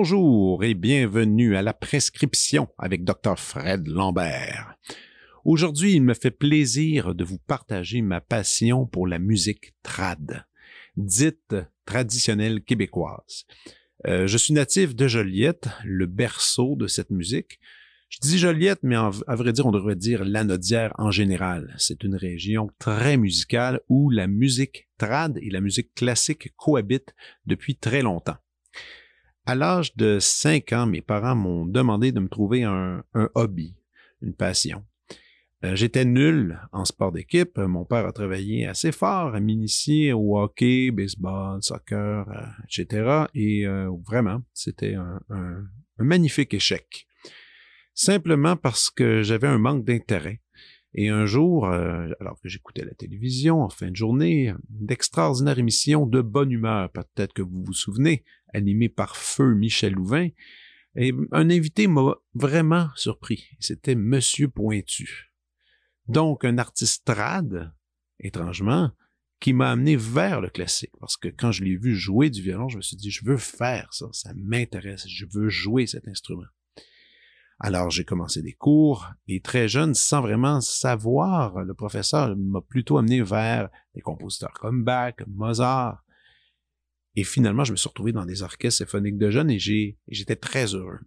Bonjour et bienvenue à la prescription avec Dr Fred Lambert. Aujourd'hui, il me fait plaisir de vous partager ma passion pour la musique trad, dite traditionnelle québécoise. Euh, je suis natif de Joliette, le berceau de cette musique. Je dis Joliette, mais à vrai dire, on devrait dire l'Anodière en général. C'est une région très musicale où la musique trad et la musique classique cohabitent depuis très longtemps. À l'âge de 5 ans, mes parents m'ont demandé de me trouver un, hobby, une passion. Euh, j'étais nul en sport d'équipe. Mon père a travaillé assez fort à m'initier au hockey, baseball, soccer, euh, etc. Et euh, vraiment, c'était un, magnifique échec. Simplement parce que j'avais un manque d'intérêt. Et un jour, alors que j'écoutais la télévision en fin de journée, d'extraordinaire émission de bonne humeur, peut-être que vous vous souvenez, animé par Feu Michel Louvain. Et un invité m'a vraiment surpris. C'était Monsieur Pointu. Donc, un artiste trad, étrangement, qui m'a amené vers le classique. Parce que quand je l'ai vu jouer du violon, je me suis dit, je veux faire ça, ça m'intéresse, je veux jouer cet instrument. Alors j'ai commencé des cours et très jeune, sans vraiment savoir, le professeur m'a plutôt amené vers des compositeurs comme Bach, Mozart, et finalement, je me suis retrouvé dans des orchestres symphoniques de jeunes et j'étais très heureux.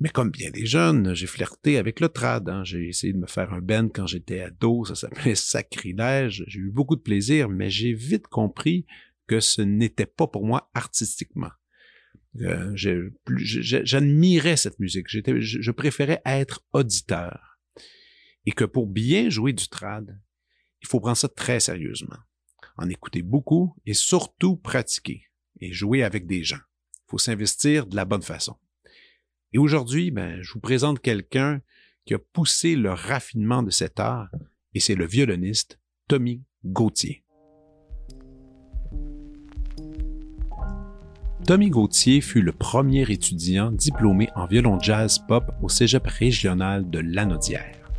Mais comme bien des jeunes, j'ai flirté avec le trad. Hein. J'ai essayé de me faire un band quand j'étais ado, ça s'appelait Sacrilège. J'ai eu beaucoup de plaisir, mais j'ai vite compris que ce n'était pas pour moi artistiquement. Euh, J'admirais cette musique. Je, je préférais être auditeur. Et que pour bien jouer du trad, il faut prendre ça très sérieusement en écouter beaucoup et surtout pratiquer et jouer avec des gens. Il faut s'investir de la bonne façon. Et aujourd'hui, ben, je vous présente quelqu'un qui a poussé le raffinement de cet art et c'est le violoniste Tommy Gauthier. Tommy Gauthier fut le premier étudiant diplômé en violon jazz pop au cégep régional de Lanaudière.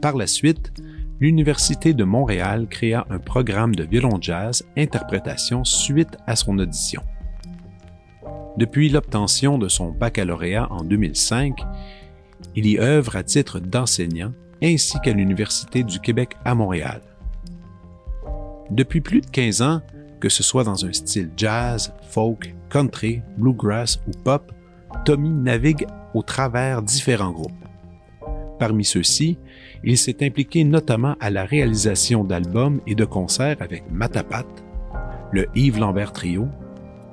Par la suite, l'Université de Montréal créa un programme de violon jazz interprétation suite à son audition. Depuis l'obtention de son baccalauréat en 2005, il y œuvre à titre d'enseignant ainsi qu'à l'Université du Québec à Montréal. Depuis plus de 15 ans, que ce soit dans un style jazz, folk, country, bluegrass ou pop, Tommy navigue au travers différents groupes. Parmi ceux-ci, il s'est impliqué notamment à la réalisation d'albums et de concerts avec Matapat, le Yves Lambert Trio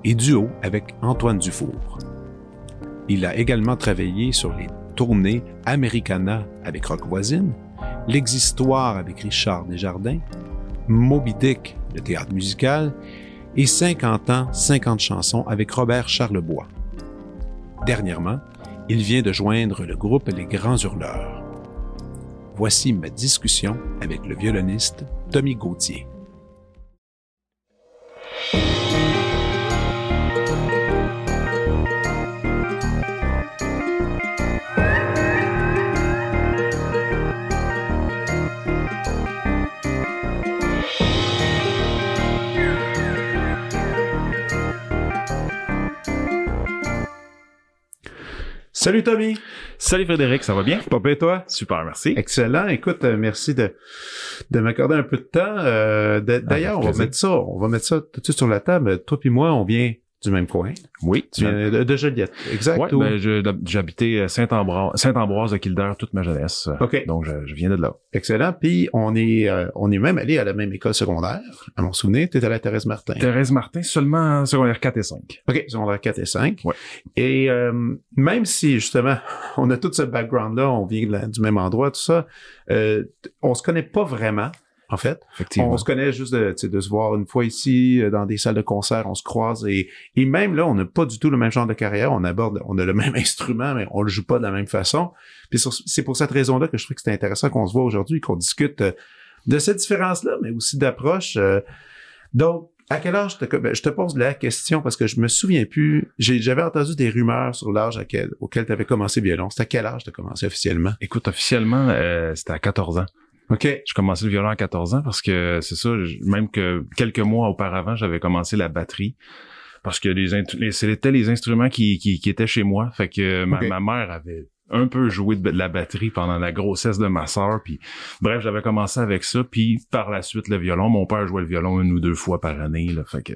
et duo avec Antoine Dufour. Il a également travaillé sur les tournées Americana avec Rock Voisine, L'Existoire avec Richard Desjardins, Moby Dick, le théâtre musical, et 50 ans, 50 chansons avec Robert Charlebois. Dernièrement, il vient de joindre le groupe Les Grands Hurleurs voici ma discussion avec le violoniste Tommy Gauthier. Salut Tommy. Salut Frédéric, ça va bien? Pas bien toi? Super, merci. Excellent. Écoute, euh, merci de, de m'accorder un peu de temps. Euh, ah, d'ailleurs, on va mettre ça, on va mettre ça tout de suite sur la table. Toi puis moi, on vient du même coin. Oui. Tu viens de, Joliette, exact. Ouais, ben, j'habitais Saint-Ambroise, Saint-Ambroise de Kildare toute ma jeunesse. OK. Donc, je, viens de là. Excellent. Puis, on est, euh, on est même allé à la même école secondaire. À mon souvenir, tu étais à la Thérèse Martin. Thérèse Martin, seulement secondaire 4 et 5. OK, secondaire 4 et 5. Ouais. Et euh, même si, justement, on a tout ce background-là, on vient du même endroit, tout ça, euh, on se connaît pas vraiment en fait. On se connaît juste de, de se voir une fois ici, euh, dans des salles de concert, on se croise et, et même là, on n'a pas du tout le même genre de carrière, on aborde, on a le même instrument, mais on le joue pas de la même façon. Puis c'est pour cette raison-là que je trouve que c'est intéressant qu'on se voit aujourd'hui, qu'on discute euh, de cette différence-là, mais aussi d'approche. Euh. donc, à quel âge te, ben, je te pose la question parce que je me souviens plus. J'avais entendu des rumeurs sur l'âge auquel tu avais commencé violon. C'était à quel âge tu as commencé officiellement? Écoute, officiellement, c'était à 14 ans. OK. J'ai commencé le violon à 14 ans parce que c'est ça, même que quelques mois auparavant, j'avais commencé la batterie. parce que les, c'était les instruments qui, qui, qui étaient chez moi. Fait que ma, ma mère avait un peu joué de, la batterie pendant la grossesse de ma sœur. Puis bref, j'avais commencé avec ça. Puis par la suite, le violon. Mon père jouait le violon une ou deux fois par année. Là, fait que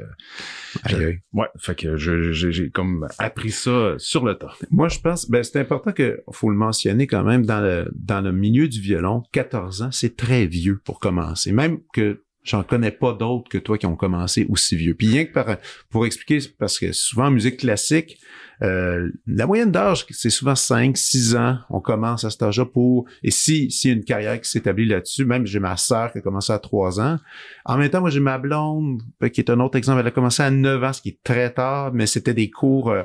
ouais, fait que j'ai comme appris ça sur le tas. Moi, je pense, ben, c'est important que, faut le mentionner quand même, dans le, dans le milieu du violon, 14 ans, c'est très vieux pour commencer. Même que j'en connais pas d'autres que toi qui ont commencé aussi vieux. Puis rien que par, pour expliquer, parce que souvent en musique classique, euh, la moyenne d'âge, c'est souvent 5, 6 ans. On commence à cet âge-là pour, et si, y a une carrière qui s'établit là-dessus, même j'ai ma sœur qui a commencé à 3 ans. En même temps, moi, j'ai ma blonde, euh, qui est un autre exemple. Elle a commencé à 9 ans, ce qui est très tard, mais c'était des cours, euh,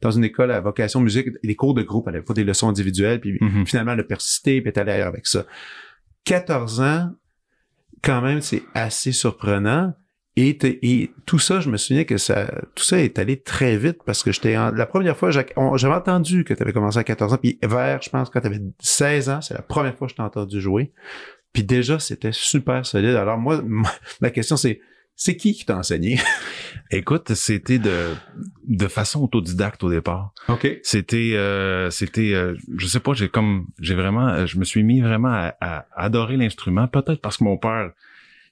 dans une école à vocation musique, des cours de groupe, elle avait pas des leçons individuelles, puis Mhm. finalement, elle a persisté, puis elle est allée ailleurs avec ça. 14 ans, quand même, c'est assez surprenant. Et, tout ça, je me souviens que ça, tout ça est allé très vite parce que j'étais en- la première fois, j'avais entendu que tu avais commencé à 14 ans, puis vers, je pense, quand tu avais 16 ans, c'est la première fois que je t'ai entendu jouer. Puis déjà, c'était super solide. Alors moi, ma- ma question, c'est, c'est qui qui t'a enseigné? Écoute, c'était de de façon autodidacte au départ. OK. C'était, euh, c'était, euh, je sais pas, j'ai comme, j'ai vraiment, je me suis mis vraiment à, à adorer l'instrument, peut-être parce que mon père,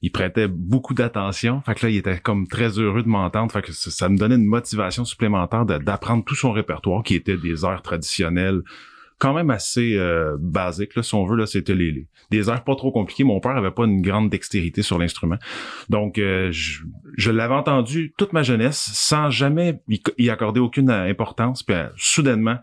il prêtait beaucoup d'attention, fait que là, il était comme très heureux de m'entendre, fait que ça, me donnait une motivation supplémentaire d'apprendre tout son répertoire, qui était des airs traditionnels, quand même assez euh, basiques, là, si on veut, là, c'était les, des airs pas trop compliqués. Mon père avait pas une grande dextérité sur l'instrument, donc euh, je, je l'avais entendu toute ma jeunesse sans jamais y, accorder aucune importance, puis euh, soudainement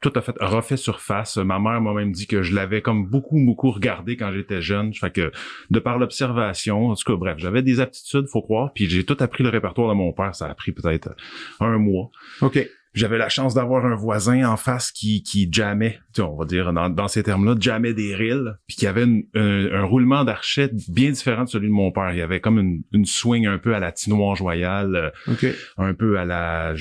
tout a fait refait surface. Ma mère m'a même dit que je l'avais comme beaucoup beaucoup regardé quand j'étais jeune. Fait que de par l'observation, en tout cas bref, j'avais des aptitudes, faut croire, puis j'ai tout appris le répertoire de mon père. Ça a pris peut-être un mois. OK. J'avais la chance d'avoir un voisin en face qui qui sais, on va dire dans, dans ces termes-là, jammait des rills, puis qui avait une- un, un roulement d'archet bien différent de celui de mon père. Il y avait comme une, une swing un peu à la Tinoir Joyal, euh, OK. un peu à la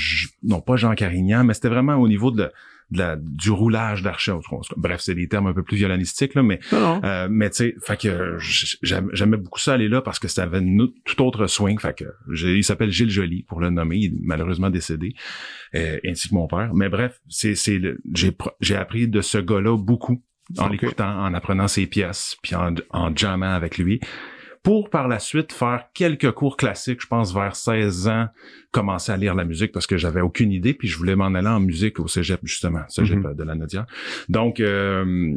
non pas Jean Carignan, mais c'était vraiment au niveau de, la- de la, du roulage d'archet. Bref, c'est des termes un peu plus violonistiques là, mais Non, non. euh, mais tu sais, fait que j'aimais beaucoup ça aller là parce que ça avait une autre- tout autre swing. Fait que il s'appelle Gilles Joly pour le nommer, il est malheureusement décédé, euh, ainsi que mon père. Mais bref, c'est c'est j'ai pr- j'ai appris de ce gars-là beaucoup en l'écoutant, en apprenant ses pièces, puis en, en jammant avec lui. Pour par la suite faire quelques cours classiques, je pense vers 16 ans, commencer à lire la musique parce que j'avais aucune idée, puis je voulais m'en aller en musique au cégep justement, cégep Mhm. de la Nadia. Donc euh,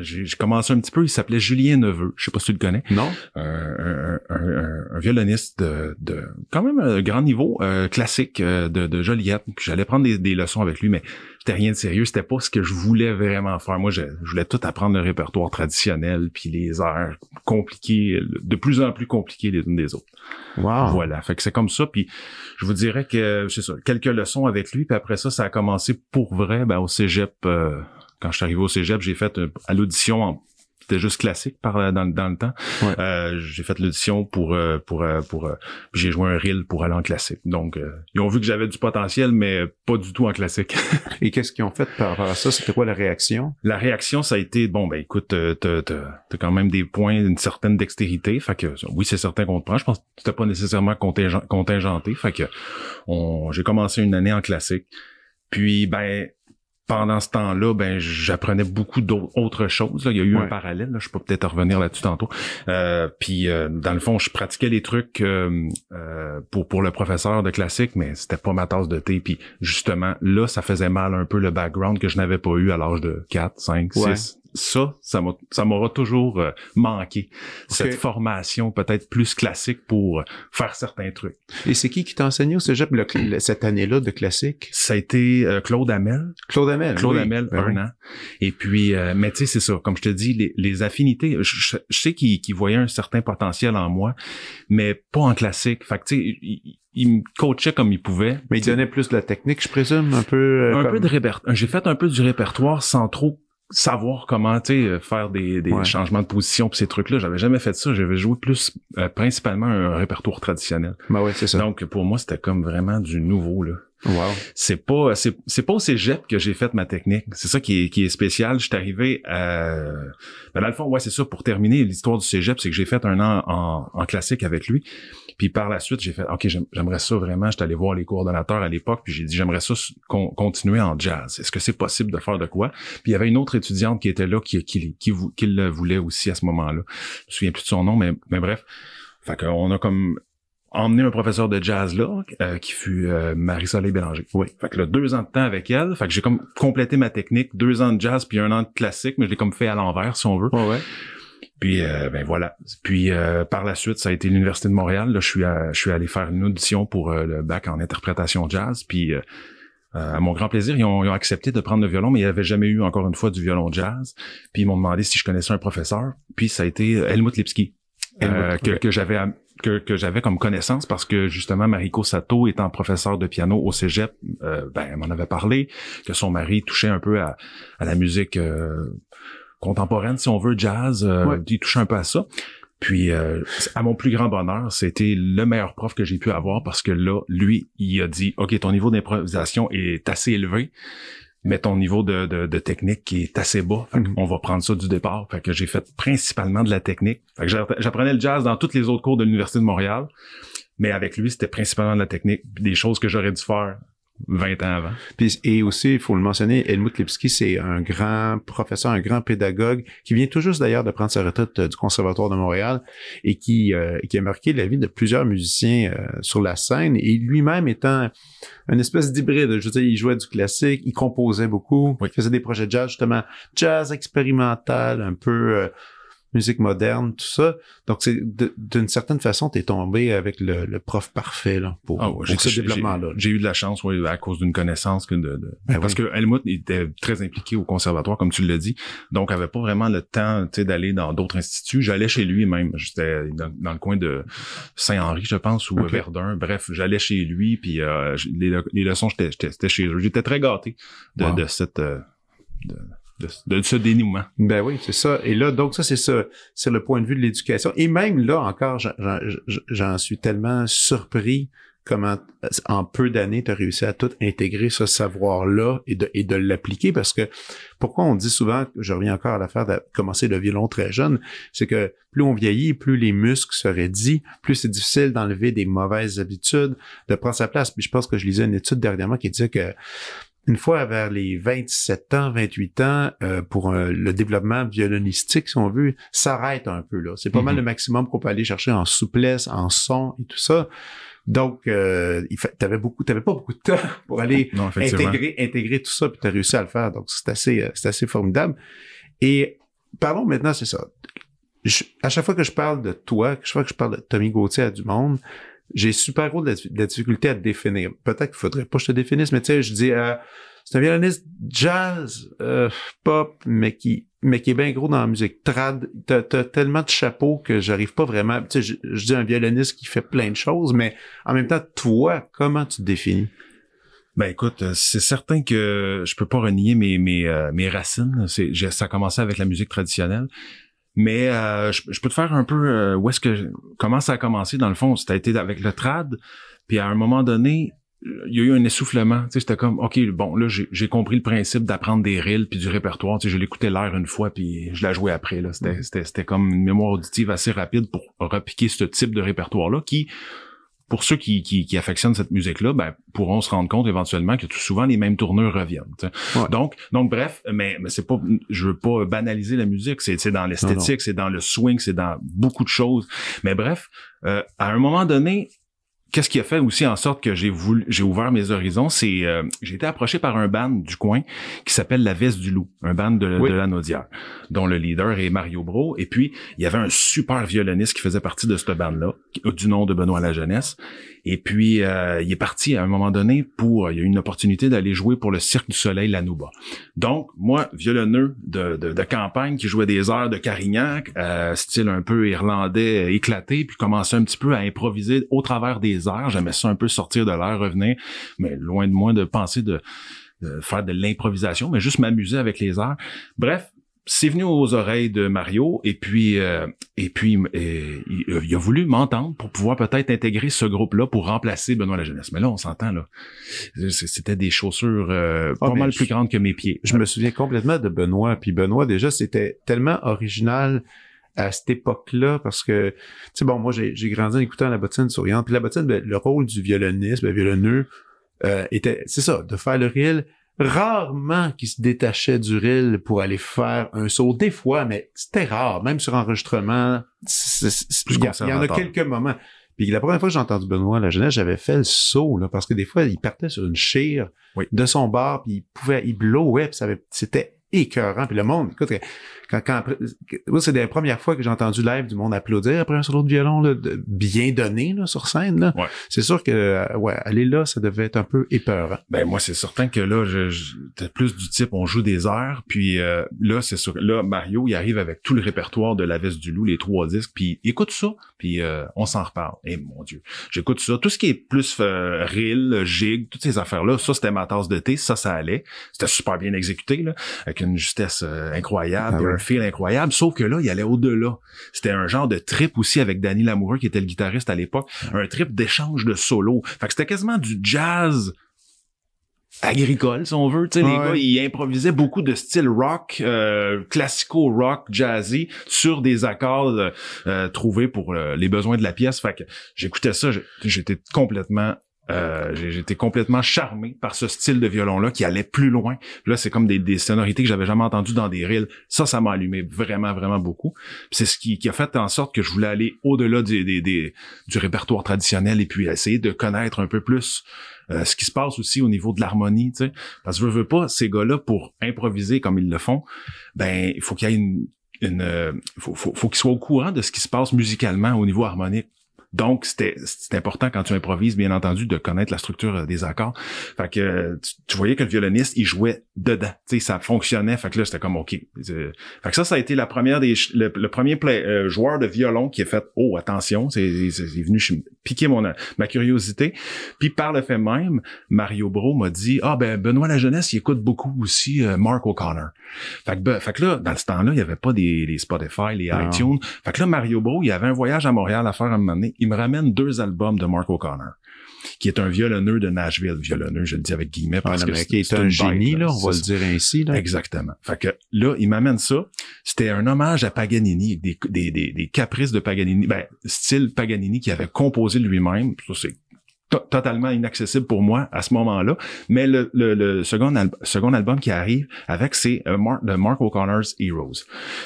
j'ai j'ai commencé un petit peu, il s'appelait Julien Neveu, je sais pas si tu le connais, Non? un, un, un- un- violoniste de, de quand même un grand niveau, euh, classique euh, de, de Joliette. J'allais prendre des, des leçons avec lui, mais c'était rien de sérieux, c'était pas ce que je voulais vraiment faire. Moi, je, je voulais tout apprendre le répertoire traditionnel, puis les airs compliqués, de plus en plus compliqués les unes des autres. Wow. Voilà, fait que c'est comme ça. Puis je vous dirais que c'est ça, quelques leçons avec lui. Puis après ça, ça a commencé pour vrai ben, au cégep. euh, quand je suis arrivé au cégep, j'ai fait euh, à l'audition en c'était juste classique par dans, le- dans le temps. Ouais. Euh, j'ai fait l'audition pour euh, pour euh, pour j'ai joué un reel pour aller en classique. Donc euh, ils ont vu que j'avais du potentiel mais pas du tout en classique. Et qu'est-ce qu'ils ont fait par rapport à ça? C'était quoi la réaction? La réaction, ça a été bon, ben écoute, t'as, t'as, t'as quand même des points d'une certaine dextérité. Fait que oui, c'est certain qu'on te prend. Je pense que c'était pas nécessairement contingent, contingenté. Fait que j'ai commencé une année en classique. Puis ben pendant ce temps-là, ben j'apprenais beaucoup d'autres choses. là. Il y a eu Ouais. un parallèle. Là. Je peux peut-être revenir là-dessus tantôt. Euh, puis euh, dans le fond, je pratiquais les trucs euh, euh, pour pour le professeur de classique, mais c'était pas ma tasse de thé. Puis justement, là, ça faisait mal un peu le background que je n'avais pas eu à l'âge de 4, 5, Ouais. 6. Ça, ça m'a- ça m'aura toujours euh, manqué. Cette formation peut-être plus classique pour euh, faire certains trucs. Et c'est qui qui t'a enseigné au cégep le cette année-là de classique? Ça a été euh, Claude Hamel. Claude Hamel. Claude oui. Hamel, Ben un oui. an. Et puis, euh, mais tu sais, c'est ça. Comme je te dis, les, les affinités, je, je- sais qu'il qu'il voyait un certain potentiel en moi, mais pas en classique. Fait que tu sais, il, il me coachait comme il pouvait. Mais il donnait plus de la technique, je présume, un peu. euh, un comme- peu de répertoire. J'ai fait un peu du répertoire sans trop savoir comment tu sais faire des, des Ouais. changements de position pis ces trucs là j'avais jamais fait ça j'avais joué plus euh, principalement un répertoire traditionnel Ben ouais, c'est ça. donc pour moi c'était comme vraiment du nouveau là Wow. C'est pas c'est, c'est pas au cégep que j'ai fait ma technique. C'est ça qui est, qui est spécial. Je suis arrivé à ben dans le fond, ouais, c'est ça pour terminer l'histoire du cégep, c'est que j'ai fait un an en, en classique avec lui. Puis par la suite, j'ai fait OK, j'aimerais ça vraiment, j'étais allé voir les coordonnateurs à l'époque, puis j'ai dit j'aimerais ça continuer en jazz. Est-ce que c'est possible de faire de quoi? Puis il y avait une autre étudiante qui était là qui qui qui, qui le voulait aussi à ce moment-là. Je me souviens plus de son nom mais mais bref. Fait qu'on a comme emmené un professeur de jazz là, euh, qui fut euh, Marie-Soleil Bélanger. Oui. Fait que là, deux ans de temps avec elle. Fait que j'ai comme complété ma technique, deux ans de jazz puis un an de classique, mais je l'ai comme fait à l'envers, si on veut. Ouais, ouais. Puis euh, ben voilà. Puis par la suite, ça a été l'université de Montréal. Là, je suis je suis allé faire une audition pour le bac en interprétation jazz. Puis à mon grand plaisir, ils ont, ils ont, accepté de prendre le violon, mais ils n'avaient jamais eu encore une fois du violon jazz. Puis ils m'ont demandé si je connaissais un professeur. Puis ça a été Helmut Lipski. que, que j'avais que, que j'avais comme connaissance parce que justement Mariko Sato étant professeur de piano au Cégep, euh, ben elle m'en avait parlé que son mari touchait un peu à, à la musique euh, contemporaine si on veut jazz, euh, il touchait un peu à ça. Puis euh, à mon plus grand bonheur, c'était le meilleur prof que j'ai pu avoir parce que là, lui, il a dit OK, ton niveau d'improvisation est assez élevé mais ton niveau de, de, technique qui est assez bas. Mhm. On va prendre ça du départ. Fait que j'ai fait principalement de la technique. Fait que j'apprenais le jazz dans tous les autres cours de l'Université de Montréal. Mais avec lui, c'était principalement de la technique, des choses que j'aurais dû faire 20 ans avant. Puis, et aussi, il faut le mentionner, Helmut Lipski, c'est un grand professeur, un grand pédagogue qui vient tout juste d'ailleurs de prendre sa retraite euh, du Conservatoire de Montréal et qui, euh, qui a marqué la vie de plusieurs musiciens euh, sur la scène et lui-même étant une espèce d'hybride. Je veux dire, il jouait du classique, il composait beaucoup, il faisait des projets de jazz, justement, jazz expérimental, un peu musique moderne, tout ça. Donc, c'est d'une certaine façon, tu es tombé avec le, le prof parfait là, pour, ah ce développement-là. J'ai eu de la chance, oui, à cause d'une connaissance que de, ben parce que Helmut était très impliqué au conservatoire, comme tu l'as dit. Donc, avait pas vraiment le temps d'aller dans d'autres instituts. J'allais chez lui même. J'étais dans, le coin de Saint-Henri, je pense, ou Verdun. Bref, j'allais chez lui, puis euh, les, les, leçons, j'étais chez eux. J'étais très gâté de, de cette... Euh, de, ce dénouement. Ben oui, c'est ça. Et là, donc ça, c'est ça, c'est le point de vue de l'éducation. Et même là encore, j'en suis tellement surpris comment en peu d'années tu as réussi à tout intégrer ce savoir-là et de, et de l'appliquer parce que pourquoi on dit souvent, je reviens encore à l'affaire de commencer le violon très jeune, c'est que plus on vieillit, plus les muscles se raidissent, plus c'est difficile d'enlever des mauvaises habitudes, de prendre sa place. Puis je pense que je lisais une étude dernièrement qui disait que une fois vers les 27 ans, 28 ans, euh, pour le développement violonistique, si on veut, s'arrête un peu là. C'est pas mal mhm. le maximum qu'on peut aller chercher en souplesse, en son et tout ça. Donc, euh, t'avais beaucoup, t'avais pas beaucoup de temps pour aller intégrer, intégrer tout ça, puis t'as réussi à le faire. Donc, c'est assez, euh, c'est assez formidable. Et parlons maintenant, c'est ça. à chaque fois que je parle de toi, chaque fois que je parle de Tommy Gauthier à du monde, j'ai super gros de la, difficulté à te définir. Peut-être qu'il faudrait pas que je te définisse, mais tu sais, je dis, euh, c'est un violoniste jazz, euh, pop, mais qui, mais qui est bien gros dans la musique trad. T'as, as tellement de chapeaux que j'arrive pas vraiment. Tu sais, je, dis un violoniste qui fait plein de choses, mais en même temps, toi, comment tu te définis? Ben écoute, euh, c'est certain que je peux pas renier mes mes, mes racines. C'est, ça a commencé avec la musique traditionnelle. Mais euh, je, peux te faire un peu euh, où est-ce que comment ça a commencé dans le fond? C'était été avec le trad, puis à un moment donné, il y a eu un essoufflement. Tu sais, c'était comme ok, bon là j'ai compris le principe d'apprendre des rilles puis du répertoire. Tu sais, je l'écoutais l'air une fois puis je la jouais après. Là, c'était mm-hmm. c'était comme une mémoire auditive assez rapide pour repiquer ce type de répertoire là qui pour ceux qui, qui, affectionnent cette musique-là, ben, pourront se rendre compte éventuellement que tout souvent les mêmes tourneurs reviennent. Donc, donc bref, mais, mais c'est pas, je veux pas banaliser la musique. C'est, c'est dans l'esthétique, c'est dans le swing, c'est dans beaucoup de choses. Mais bref, euh, à un moment donné, qu'est-ce qui a fait aussi en sorte que j'ai voulu, j'ai ouvert mes horizons, c'est euh, j'ai été approché par un band du coin qui s'appelle La Veste du Loup, un band de, de la Naudière, dont le leader est Mario Bro. Et puis il y avait un super violoniste qui faisait partie de ce band-là, du nom de Benoît La Jeunesse. Et puis, euh, il est parti à un moment donné pour, il y a eu une opportunité d'aller jouer pour le Cirque du Soleil Lanouba. Donc, moi, violonneux de, campagne qui jouait des airs de Carignac, euh, style un peu irlandais éclaté, puis commençais un petit peu à improviser au travers des airs. J'aimais ça un peu sortir de l'air, revenir, mais loin de moi de penser de, de faire de l'improvisation, mais juste m'amuser avec les airs. Bref, c'est venu aux oreilles de Mario et puis euh, et puis et, il, a voulu m'entendre pour pouvoir peut-être intégrer ce groupe-là pour remplacer Benoît la jeunesse. Mais là, on s'entend là. C'était des chaussures euh, ah, pas mal plus grandes que mes pieds. Je me souviens complètement de Benoît. Puis Benoît déjà, c'était tellement original à cette époque-là parce que tu sais bon moi j'ai grandi en écoutant la bottine souriante puis la bottine ben, le rôle du violoniste le violonneux euh, était c'est ça de faire le réel rarement qui se détachait du reel pour aller faire un saut. Des fois, mais c'était rare. Même sur enregistrement, il y, en a quelques moments. Puis la première fois que j'ai entendu Benoît la jeunesse, j'avais fait le saut, là, parce que des fois, il partait sur une chire de son bar, puis il pouvait, il blowait, puis c'était écœurant. Puis le monde, écoute, quand, quand c'est la première fois que j'ai entendu live du monde applaudir après un solo de violon là, de, bien donné là, sur scène. Là. C'est sûr que euh, ouais, aller là, ça devait être un peu épeurant. Ben moi, c'est certain que là, je, je plus du type on joue des heures, puis euh, là, c'est sûr. Là, Mario, il arrive avec tout le répertoire de La Veste du Loup, les trois disques, puis écoute ça, puis euh, on s'en reparle. Et eh, mon Dieu, j'écoute ça. Tout ce qui est plus euh, reel, jig, toutes ces affaires-là, ça c'était ma tasse de thé, ça, ça allait. C'était super bien exécuté, là, avec une justesse incroyable. Ah feel incroyable, sauf que là, il allait au-delà. C'était un genre de trip aussi avec Danny Lamoureux, qui était le guitariste à l'époque, un trip d'échange de solo. Fait que c'était quasiment du jazz agricole, si on veut. Tu sais, les gars, ils improvisaient beaucoup de style rock, euh, classico-rock, jazzy, sur des accords euh, trouvés pour euh, les besoins de la pièce. Fait que j'écoutais ça, j'étais complètement euh, J'étais complètement charmé par ce style de violon-là qui allait plus loin. Là, c'est comme des, des, sonorités que j'avais jamais entendues dans des reels. Ça, ça m'a allumé vraiment, vraiment beaucoup. C'est ce qui, qui, a fait en sorte que je voulais aller au-delà des, des, des, du répertoire traditionnel et puis essayer de connaître un peu plus euh, ce qui se passe aussi au niveau de l'harmonie. Tu sais. Parce que je veux pas, ces gars-là, pour improviser comme ils le font, ben il faut qu'il y ait une, une euh, faut, faut qu'ils soient au courant de ce qui se passe musicalement au niveau harmonique. Donc, c'était important quand tu improvises, bien entendu, de connaître la structure euh, des accords. Fait que tu, voyais que le violoniste, il jouait dedans. Tu sais, ça fonctionnait. Fait que là, c'était comme OK. Fait que ça, ça a été la première des le, premier euh, joueur de violon qui a fait Oh, attention, c'est venu piquer mon ma curiosité. Puis par le fait même, Mario Bro m'a dit Ah ben Benoît la jeunesse, il écoute beaucoup aussi euh, Mark O'Connor. Fait que, ben, fait que là, dans ce temps-là, il y avait pas des les Spotify, les iTunes. Fait que là, Mario Bro, il avait un voyage à Montréal à faire à un moment donné il me ramène deux albums de Mark O'Connor qui est un violonneux de Nashville, violonneux, je le dis avec guillemets parce que c'est un génie là, on va le dire ainsi là. Exactement. Fait que là, il m'amène ça. C'était un hommage à Paganini, des, des, des, des caprices de Paganini, ben style Paganini qui avait composé lui-même. Ça c'est totalement inaccessible pour moi à ce moment-là. Mais le, le, second, second album qui arrive avec, c'est euh, Mark, de Mark O'Connor's Heroes.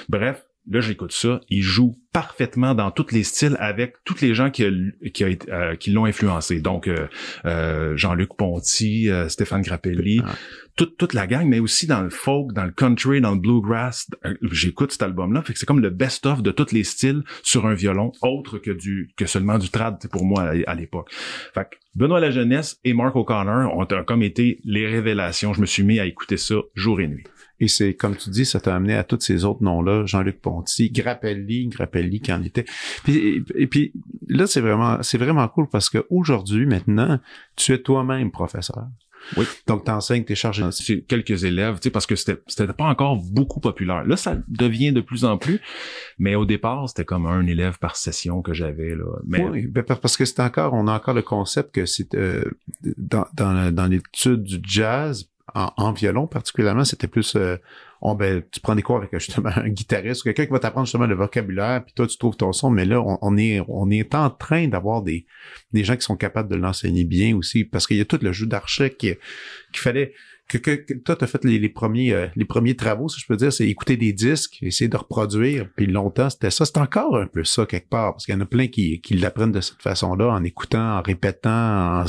Bref, Là, j'écoute ça. Il joue parfaitement dans tous les styles avec tous les gens qui, qui, euh, qui l'ont influencé. Donc, euh, euh, Jean-Luc Ponty, Stéphane Grappelli, ah. toute, toute la gang, mais aussi dans le folk, dans le country, dans le bluegrass. J'écoute cet album-là. Fait que c'est comme le best-of de tous les styles sur un violon, autre que du que seulement du trad pour moi à, l'époque. Fait que Benoît La Jeunesse et Mark O'Connor ont comme été les révélations. Je me suis mis à écouter ça jour et nuit. Et c'est, comme tu dis, ça t'a amené à tous ces autres noms-là, Jean-Luc Ponty, Grappelli, Grappelli qui en était. Puis, et, puis là, c'est vraiment, c'est vraiment cool parce qu'aujourd'hui, maintenant, tu es toi-même professeur. Oui. Donc, t'enseignes, t'es chargé. C'est quelques élèves, tu sais, parce que c'était, c'était pas encore beaucoup populaire. Là, ça devient de plus en plus. Mais au départ, c'était comme un élève par session que j'avais, là. Mais... Oui, ben, parce que c'est encore, on a encore le concept que c'est, euh, dans, dans, dans l'étude du jazz, en, violon particulièrement, c'était plus euh, on, ben, tu prends des cours avec justement un guitariste ou quelqu'un qui va t'apprendre justement le vocabulaire, puis toi tu trouves ton son, mais là on, est on est en train d'avoir des des gens qui sont capables de l'enseigner bien aussi, parce qu'il y a tout le jeu d'archet qui qu'il fallait que, que, toi, tu as fait les, premiers euh, les premiers travaux, si je peux dire, c'est écouter des disques, essayer de reproduire, puis longtemps, c'était ça. C'est encore un peu ça quelque part, parce qu'il y en a plein qui, qui l'apprennent de cette façon-là, en écoutant, en répétant,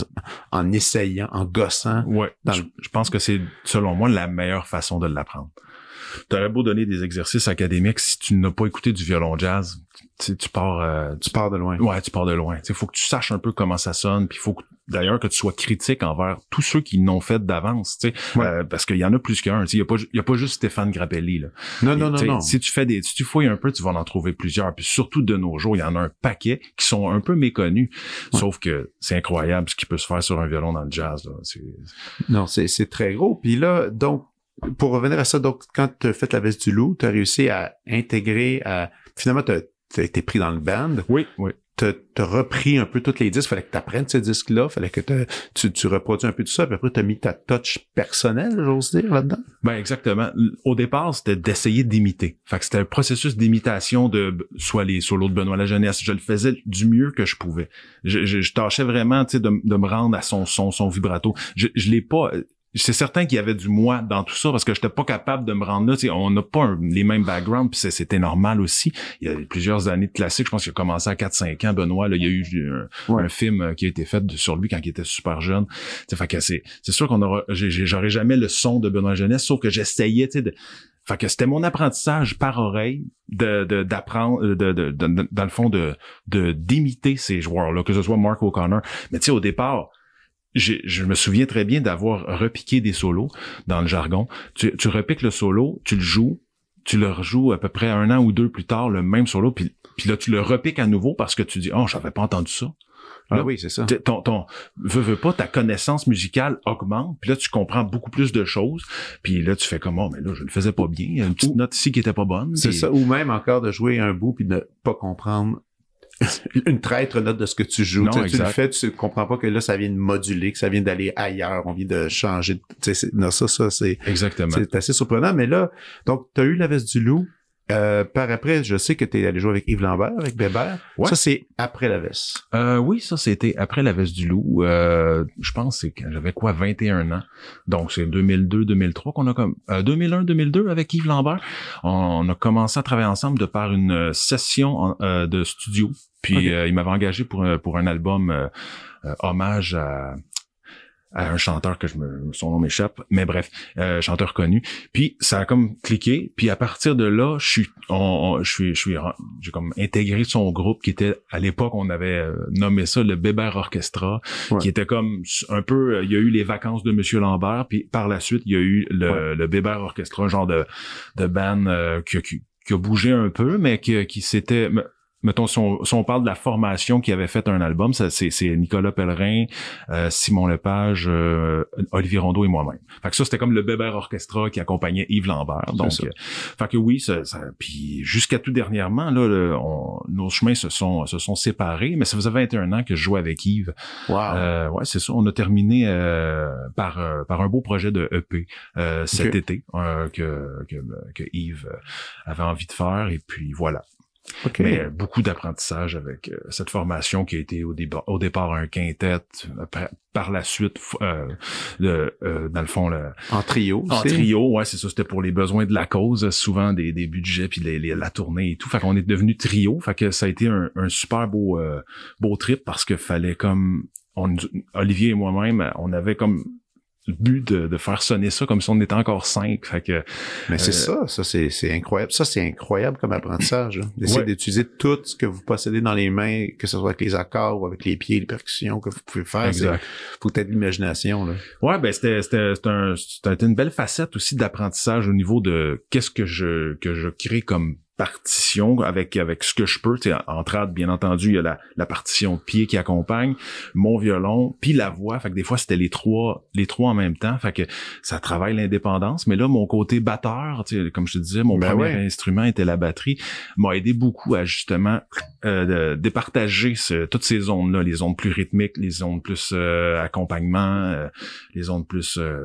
en, essayant, en gossant. Ouais, je, pense que c'est, selon moi, la meilleure façon de l'apprendre. T'aurais beau donner des exercices académiques, si tu n'as pas écouté du violon jazz, tu, tu pars... Euh, tu pars de loin. Ouais, tu pars de loin. Il faut que tu saches un peu comment ça sonne, puis il faut que d'ailleurs que tu sois critique envers tous ceux qui n'ont fait d'avance, tu sais, euh, parce qu'il y en a plus qu'un. Il y a pas, il y a pas juste Stéphane Grappelli là. Non, non, non, non. Si tu fais des, si tu fouilles un peu, tu vas en trouver plusieurs. Puis surtout de nos jours, il y en a un paquet qui sont un peu méconnus. Sauf que c'est incroyable ce qui peut se faire sur un violon dans le jazz. Là. Non, c'est c'est très gros. Puis là, donc pour revenir à ça, donc quand tu as fait la veste du loup, tu as réussi à intégrer, à finalement tu as été pris dans le band. Oui, oui t'as repris un peu tous les disques, fallait que tu apprennes ces disques-là, fallait que tu, tu reproduis un peu tout ça, puis après tu as mis ta touch personnelle, j'ose dire, là-dedans. Ben exactement. Au départ, c'était d'essayer d'imiter. Fait que c'était un processus d'imitation de soit les solos de Benoît La Jeunesse. Je le faisais du mieux que je pouvais. Je, je, tâchais vraiment de, de me rendre à son son, son vibrato. Je, je l'ai pas c'est certain qu'il y avait du moi dans tout ça parce que j'étais pas capable de me rendre là. on n'a pas les mêmes backgrounds, puis c'était normal aussi. Il y a plusieurs années de classique. Je pense qu'il a commencé à 4-5 ans, Benoît. Là, il y a eu un, film euh, qui a été fait sur lui quand il était super jeune. fait que c'est, c'est sûr qu'on aura, j'aurais jamais le son de Benoît Jeunesse, sauf que j'essayais, tu sais, de, fait que c'était mon apprentissage par oreille de d'apprendre de, de, de, dans le fond de de d'imiter ces joueurs là que ce soit Mark O'Connor mais tu sais au départ je me souviens très bien d'avoir repiqué des solos dans le jargon. Tu, tu repiques le solo, tu le joues, tu le rejoues à peu près un an ou deux plus tard, le même solo, puis, puis là, tu le repiques à nouveau parce que tu dis, oh, j'avais pas entendu ça. Ah oui, c'est ça. Ton, ton, veux, veux pas, ta connaissance musicale augmente, puis là, tu comprends beaucoup plus de choses, puis là, tu fais comme, oh, mais là, je le faisais pas bien, il y a une petite note ici qui était pas bonne. C'est ça, ou même encore de jouer un bout puis de ne pas comprendre une traître note de ce que tu joues. tu, le fais, tu comprends pas que là, ça vient de moduler, que ça vient d'aller ailleurs, on vient de changer. Non, ça, ça, c'est. Exactement. C'est assez surprenant. Mais là, donc, tu as eu la veste du loup. Euh, par après, je sais que tu es allé jouer avec Yves Lambert, avec Bébert. Ça, c'est après la veste. Euh, oui, ça, c'était après la veste du loup. Euh, je pense c'est quand j'avais quoi, 21 ans. Donc, c'est 2002-2003 qu'on a comme... 2001-2002 avec Yves Lambert. On, a commencé à travailler ensemble de par une session de studio. Puis, il m'avait engagé pour, pour un album hommage à à un chanteur que je me, son nom m'échappe, mais bref, euh, chanteur connu. Puis ça a comme cliqué. Puis à partir de là, je suis, on, je suis, je suis, j'ai comme intégré son groupe qui était à l'époque on avait euh, nommé ça le Bébert Orchestra, qui était comme un peu, il y a eu les vacances de Monsieur Lambert, puis par la suite il y a eu le, le Bébert Orchestra, un genre de de band euh, qui, qui, qui a bougé un peu, mais qui, qui s'était mettons, si on, parle de la formation qui avait fait un album, c'est, Nicolas Pellerin, euh, Simon Lepage, euh, Olivier Rondeau et moi-même. Fait que ça, c'était comme le Bébert Orchestra qui accompagnait Yves Lambert. Donc, euh, fait que oui, ça, puis jusqu'à tout dernièrement, là, nos chemins se sont se sont séparés, mais ça faisait 21 ans que je jouais avec Yves. Wow. ouais, c'est ça. On a terminé par par un beau projet de EP cet été que, que que Yves avait envie de faire, et puis voilà. Mais euh, beaucoup d'apprentissage avec euh, cette formation qui a été au, au départ un quintet, par la suite, euh, dans le fond, le, en trio. En trio, ouais, c'est ça. C'était pour les besoins de la cause, souvent des, des budgets puis les, la tournée et tout. Fait qu'on est devenu trio. Fait que ça a été un, un super beau beau trip parce que fallait comme on, Olivier et moi-même, on avait comme le but de, faire sonner ça comme si on était encore cinq. Fait que, Mais c'est euh, ça, ça c'est, incroyable. Ça, c'est incroyable comme apprentissage. D'essayer d'utiliser tout ce que vous possédez dans les mains, que ce soit avec les accords ou avec les pieds, les percussions que vous pouvez faire. Exact. Faut peut-être l'imagination. Là. Ouais, ben c'était, c'était, c'était, une belle facette aussi d'apprentissage au niveau de qu'est-ce que je que je crée comme partition avec avec ce que je peux. En trad, bien entendu, il y a la, la partition de pied qui accompagne, mon violon, puis la voix. Fait que des fois, c'était les trois les trois en même temps. Fait que ça travaille l'indépendance. Mais là, mon côté batteur, tu sais, comme je te disais, mon ben premier instrument était la batterie, m'a aidé beaucoup à justement euh, départager toutes ces zones-là, les zones plus rythmiques, les zones plus euh, accompagnement, euh, les zones plus euh,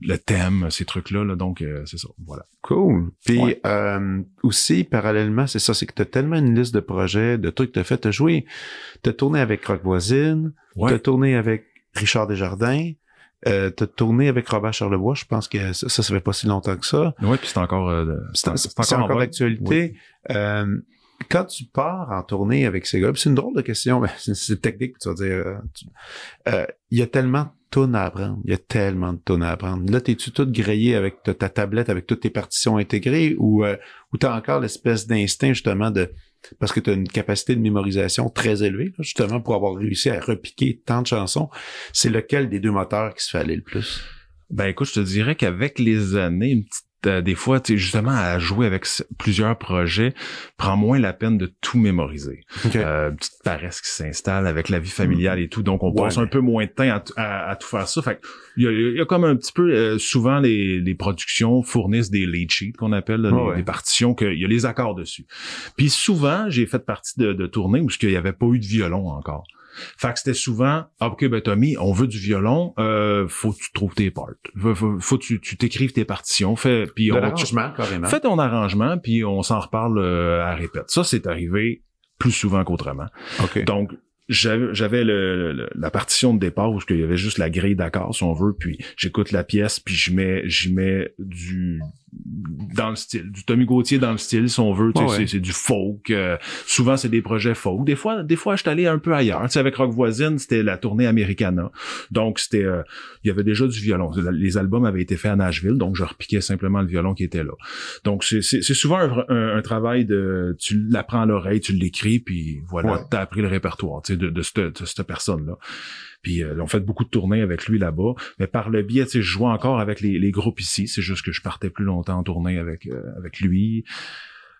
le thème, ces trucs-là. Là, donc, c'est ça. Voilà. Cool. Puis aussi, parallèlement, c'est ça, c'est que tu as tellement une liste de projets, de trucs que tu as fait. Tu as joué, tu as tourné avec Rock Voisine, tu as tourné avec Richard Desjardins, euh, t'as tourné avec Robert Charlebois, je pense que ça, ça, fait pas si longtemps que ça. Oui, puis c'est encore, euh, c'est, encore, d'actualité. Euh, quand tu pars en tournée avec ces gars, c'est une drôle de question, mais c'est, technique, tu vas dire. Euh, il y a tellement tonnes à apprendre. Il y a tellement de tonnes à apprendre. Là, t'es-tu tout grillé avec ta, tablette, avec toutes tes partitions intégrées, ou euh, ou t'as encore l'espèce d'instinct justement de parce que tu as une capacité de mémorisation très élevée, justement pour avoir réussi à repiquer tant de chansons. C'est lequel des deux moteurs qui se fait aller le plus? Ben écoute, je te dirais qu'avec les années, une petite des fois, tu sais, justement, à jouer avec plusieurs projets, prend moins la peine de tout mémoriser. Euh, petite paresse qui s'installe avec la vie familiale et tout, donc on passe un peu moins de temps à, tout faire ça. Fait il y, a, il y a comme un petit peu, euh, souvent les, les productions fournissent des lead sheets qu'on appelle, des, partitions, qu'il y a les accords dessus. Puis souvent, j'ai fait partie de, de tournées où il n'y avait pas eu de violon encore. Fait que c'était souvent, ah, OK, ben Tommy, on veut du violon, euh, faut que tu trouves tes parts. Faut, faut, que tu, tu t'écrives tes partitions. Fais, puis on, carrément. Fais ton arrangement, puis on s'en reparle euh, à répète. Ça, c'est arrivé plus souvent qu'autrement. Donc, j'avais le, la partition de départ où il y avait juste la grille d'accord si on veut puis j'écoute la pièce puis je mets j'y mets du dans le style, du Tommy Gauthier dans le style, si on veut. C'est du folk. Euh, souvent, c'est des projets folk. Des fois, des fois, je suis allé un peu ailleurs. sais avec Rock Voisine, c'était la tournée Americana. Donc, c'était, euh, il y avait déjà du violon. Les albums avaient été faits à Nashville, donc je repiquais simplement le violon qui était là. Donc, c'est souvent un, un, travail de, tu l'apprends à l'oreille, tu l'écris, puis voilà, tu as appris le répertoire de, de, cette, de cette personne-là. Puis euh, on fait beaucoup de tournées avec lui là-bas. Mais par le biais, tu sais, je jouais encore avec les, les groupes ici. C'est juste que je partais plus longtemps en tournée avec, euh, avec lui.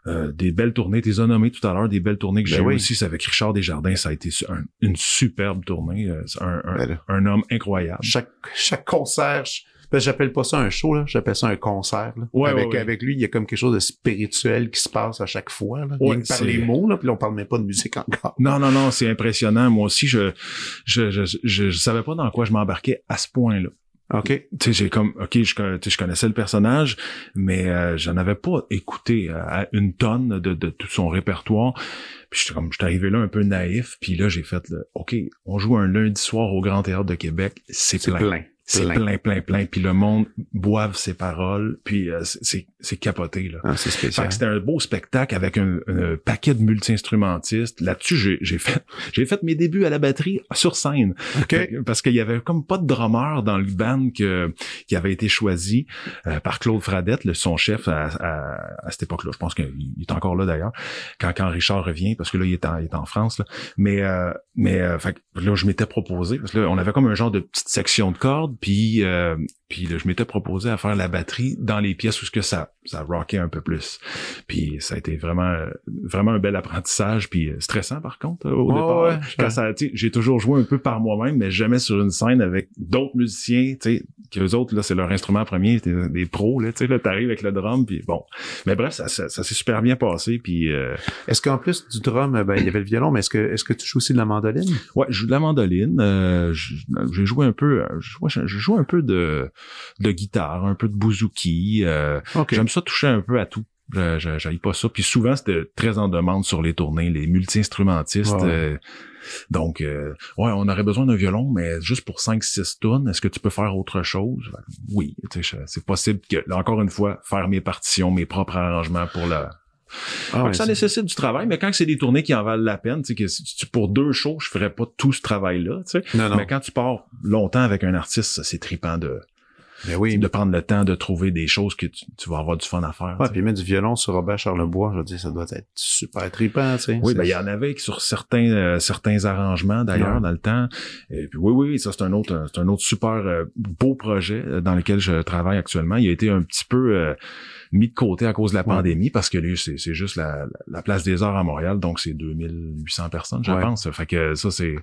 Euh, des belles tournées, tu les as nommées tout à l'heure, des belles tournées que ben j'ai oui. aussi, c'est avec Richard Desjardins, ça a été une superbe tournée, un, un, ben un, homme incroyable. Chaque, chaque concert, ben, j'appelle pas ça un show, là. J'appelle ça un concert, là. avec, avec lui, il y a comme quelque chose de spirituel qui se passe à chaque fois, là. Ouais, par les mots, là, puis on parle même pas de musique encore. Non, non, non, c'est impressionnant. Moi aussi, je, je, je, je, savais pas dans quoi je m'embarquais à ce point-là. OK. Tu sais, j'ai comme, OK, je, je connaissais le personnage, mais euh, j'en avais pas écouté euh, une tonne de, de tout son répertoire. Puis j'étais comme, j'étais arrivé là un peu naïf, puis là, j'ai fait, le, OK, on joue un lundi soir au Grand Théâtre de Québec, c'est plein. plein. C'est plein, plein, plein. Puis le monde boive ses paroles. Puis euh, c'est, c'est capoté. Là. Ah, c'est spécial. c'était un beau spectacle avec un, paquet de multi-instrumentistes. Là-dessus, j'ai, j'ai fait j'ai fait mes débuts à la batterie sur scène. Parce qu'il y avait comme pas de drummer dans le band que, qui avait été choisi euh, par Claude Fradette, le, son chef à, à, cette époque-là. Je pense qu'il est encore là d'ailleurs. Quand, quand Richard revient, parce que là, il est en, il est en France. Là. Mais, euh, mais fait, là, je m'étais proposé. Parce que là, on avait comme un genre de petite section de cordes puis euh, puis je m'étais proposé à faire la batterie dans les pièces où ce que ça ça rockait un peu plus. Puis ça a été vraiment vraiment un bel apprentissage puis euh, stressant par contre au départ. quand ça j'ai toujours joué un peu par moi-même mais jamais sur une scène avec d'autres musiciens, tu sais qu'eux autres là c'est leur instrument premier, des, des pros là, tu sais là t'arrives avec le drum puis bon. Mais bref, ça, ça, s'est super bien passé puis euh, Est-ce qu'en plus du drum ben il y avait le violon mais est-ce que est-ce que tu joues aussi de la mandoline? Ouais, je joue de la mandoline, euh, j'ai joué un peu je, je joue un peu de de guitare, un peu de bouzouki. Euh, J'aime ça toucher un peu à tout. J'aille pas ça. Puis souvent, c'était très en demande sur les tournées, les multi-instrumentistes. Euh, donc, euh, ouais, on aurait besoin d'un violon, mais juste pour 5-6 tonnes, est-ce que tu peux faire autre chose? Oui, c'est possible que, encore une fois, faire mes partitions, mes propres arrangements pour la, ah ça nécessite du travail, mais quand c'est des tournées qui en valent la peine, tu sais, pour deux shows, je ferais pas tout ce travail-là, tu sais. Mais quand tu pars longtemps avec un artiste, c'est tripant de, ben oui. de prendre le temps de trouver des choses que tu, vas avoir du fun à faire. Ouais, puis mettre du violon sur Robert Charlebois, je veux dire, ça doit être super trippant, tu sais. Oui, ben il y en avait sur certains euh, certains arrangements d'ailleurs dans le temps. Et puis oui, oui, ça c'est un autre c'est un autre super euh, beau projet euh, dans lequel je travaille actuellement. Il a été un petit peu mis de côté à cause de la pandémie parce que lui, c'est, juste la, la, place des arts à Montréal, donc c'est 2800 personnes, je pense. Fait que ça, c'est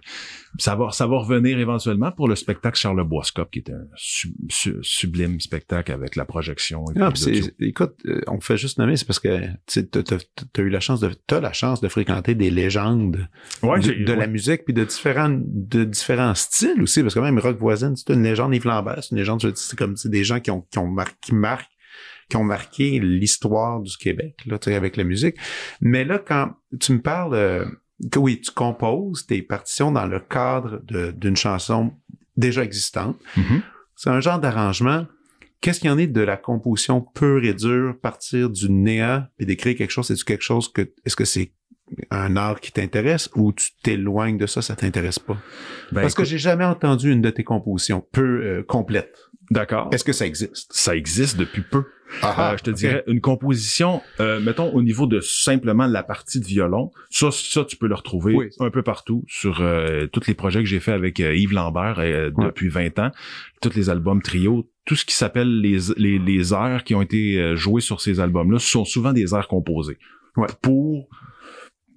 ça va, ça va revenir éventuellement pour le spectacle Charles Boiscop, qui est un sublime spectacle avec la projection. Et ah, écoute, euh, on fait juste nommer, c'est parce que tu as eu la chance de, la chance de fréquenter des légendes de, la musique puis de différents, de différents styles aussi, parce que même Rock Voisine, c'est une légende Yves Lambert, c'est une légende, c'est comme des gens qui ont, qui ont qui marquent qui ont marqué l'histoire du Québec, là, avec la musique. Mais là, quand tu me parles, euh, que oui, tu composes tes partitions dans le cadre d'une chanson déjà existante. Mm-hmm. C'est un genre d'arrangement. Qu'est-ce qu'il y en est de la composition pure et dure, partir du néant puis d'écrire quelque chose? C'est-tu quelque chose que, est-ce que c'est un art qui t'intéresse ou tu t'éloignes de ça, ça t'intéresse pas? Ben, Parce que j'ai jamais entendu une de tes compositions peu euh, complète. D'accord. Est-ce que ça existe? Ça existe depuis peu. Ah, euh, je te dirais une composition, euh, mettons au niveau de simplement la partie de violon, ça, ça tu peux le retrouver un peu partout sur euh, tous les projets que j'ai fait avec Yves Lambert depuis 20 ans, tous les albums trio, tout ce qui s'appelle les, les, les airs qui ont été joués sur ces albums-là sont souvent des airs composés. Ouais. Pour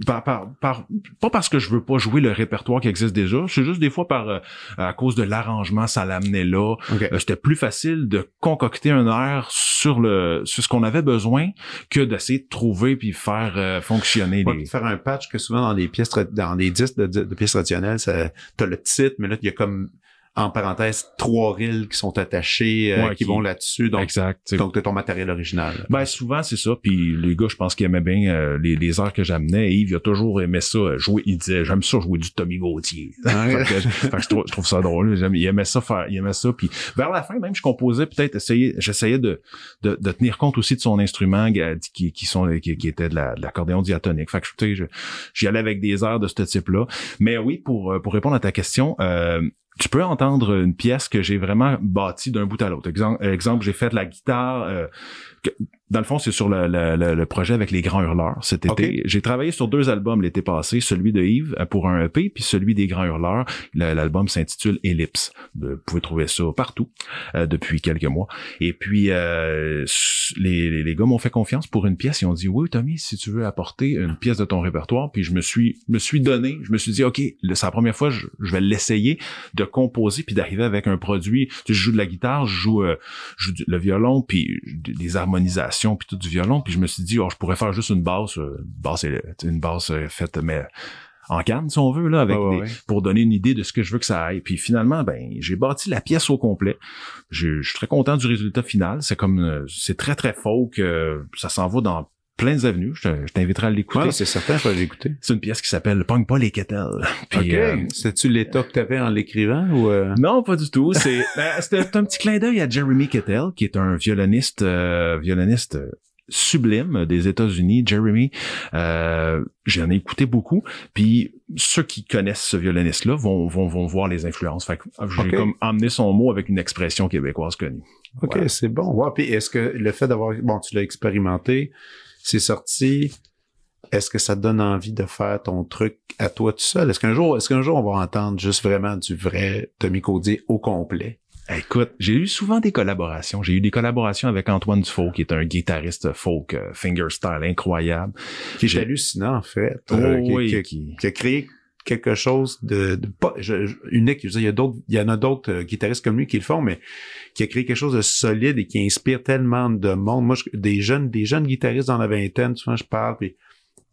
par, par, par, pas parce que je veux pas jouer le répertoire qui existe déjà, c'est juste des fois par euh, à cause de l'arrangement, ça l'amenait là. Euh, C'était plus facile de concocter un air sur le sur ce qu'on avait besoin que d'essayer de trouver puis faire euh, fonctionner Ouais, les. faire un patch que souvent dans les pièces dans les disques de, de- de pièces traditionnelles, ça t'as le titre, mais là il y a comme en parenthèse trois reels qui sont attachés euh, Ouais, qui, qui- vont là-dessus. Donc exact. donc t'as ton matériel original. Ben souvent c'est ça. Puis les gars, je pense qu'ils aimaient bien euh, les, les heures que j'amenais. Yves, il a toujours aimé ça euh, jouer. Il disait j'aime ça jouer du Tommy Gauthier. fait que, je- fait que je, trouve, je trouve ça drôle. J'aime- Il aimait ça faire. Il aimait ça. Puis vers la fin même, je composais peut-être essayer. J'essayais de, de de tenir compte aussi de son instrument euh, qui qui sont qui, qui était de la- de l'accordéon diatonique. Fait que tu sais, j'y allais avec des airs de ce type-là. Mais oui, pour euh, pour répondre à ta question. Euh, tu peux entendre une pièce que j'ai vraiment bâtie d'un bout à l'autre. Exemple, j'ai fait de la guitare. euh, dans le fond, c'est sur le, le- le- le projet avec les Grands Hurleurs cet été. J'ai travaillé sur deux albums l'été passé, celui de Yves euh, pour un EP, puis celui des Grands Hurleurs. Le- L'album s'intitule Ellipse. Vous pouvez trouver ça partout euh, depuis quelques mois. Et puis, euh, les, les, les gars m'ont fait confiance pour une pièce. Ils ont dit, oui, Tommy, si tu veux apporter une pièce de ton répertoire, puis je me suis, me suis donné, je me suis dit, OK, c'est la première fois, je, je vais l'essayer de composer puis d'arriver avec un produit. Tu sais, je joue de la guitare, je joue, euh, je joue le violon, puis des harmonisations, puis tout du violon. Puis je me suis dit, oh, je pourrais faire juste une basse, euh, une basse, une basse euh, faite, mais en canne, si on veut, là, avec ouais, des, ouais. pour donner une idée de ce que je veux que ça aille. Puis finalement, ben, j'ai bâti la pièce au complet. Je, je suis très content du résultat final. C'est comme, euh, c'est très très folk. euh, ça s'en va dans plein avenues. Je, te- je t'inviterai à l'écouter. Ouais, c'est certain, je vais l'écouter. c'est une pièce qui s'appelle Pogne pas les kettles. Puis, OK. euh, C'était-tu l'état que t'avais en l'écrivant ou euh... non, pas du tout. C'est ben, c'était un petit clin d'œil à Jeremy Kettel, qui est un violoniste, euh, violoniste euh, sublime des États-Unis. Jeremy, euh, j'en ai écouté beaucoup. Puis ceux qui connaissent ce violoniste-là vont, vont, vont voir les influences. Fait que j'ai Ok. comme emmené son mot avec une expression québécoise connue. OK, Voilà. c'est bon. Ouais, puis est-ce que le fait d'avoir bon, tu l'as expérimenté, c'est sorti est-ce que ça te donne envie de faire ton truc à toi tout seul? Est-ce qu'un jour, est-ce qu'un jour on va entendre juste vraiment du vrai Tommy Caudier au complet? Écoute, j'ai eu souvent des collaborations. J'ai eu des collaborations avec Antoine Dufault, qui est un guitariste folk, euh, fingerstyle incroyable. Qui est hallucinant, en fait. Oh, euh, qui, oui, qui- qui- qui a créé quelque chose de, de pas je- unique. Je veux dire, il y a d'autres, il y en a d'autres euh, guitaristes comme lui qui le font, mais qui a créé quelque chose de solide et qui inspire tellement de monde. Moi, je- des jeunes, des jeunes guitaristes dans la vingtaine, souvent je parle, puis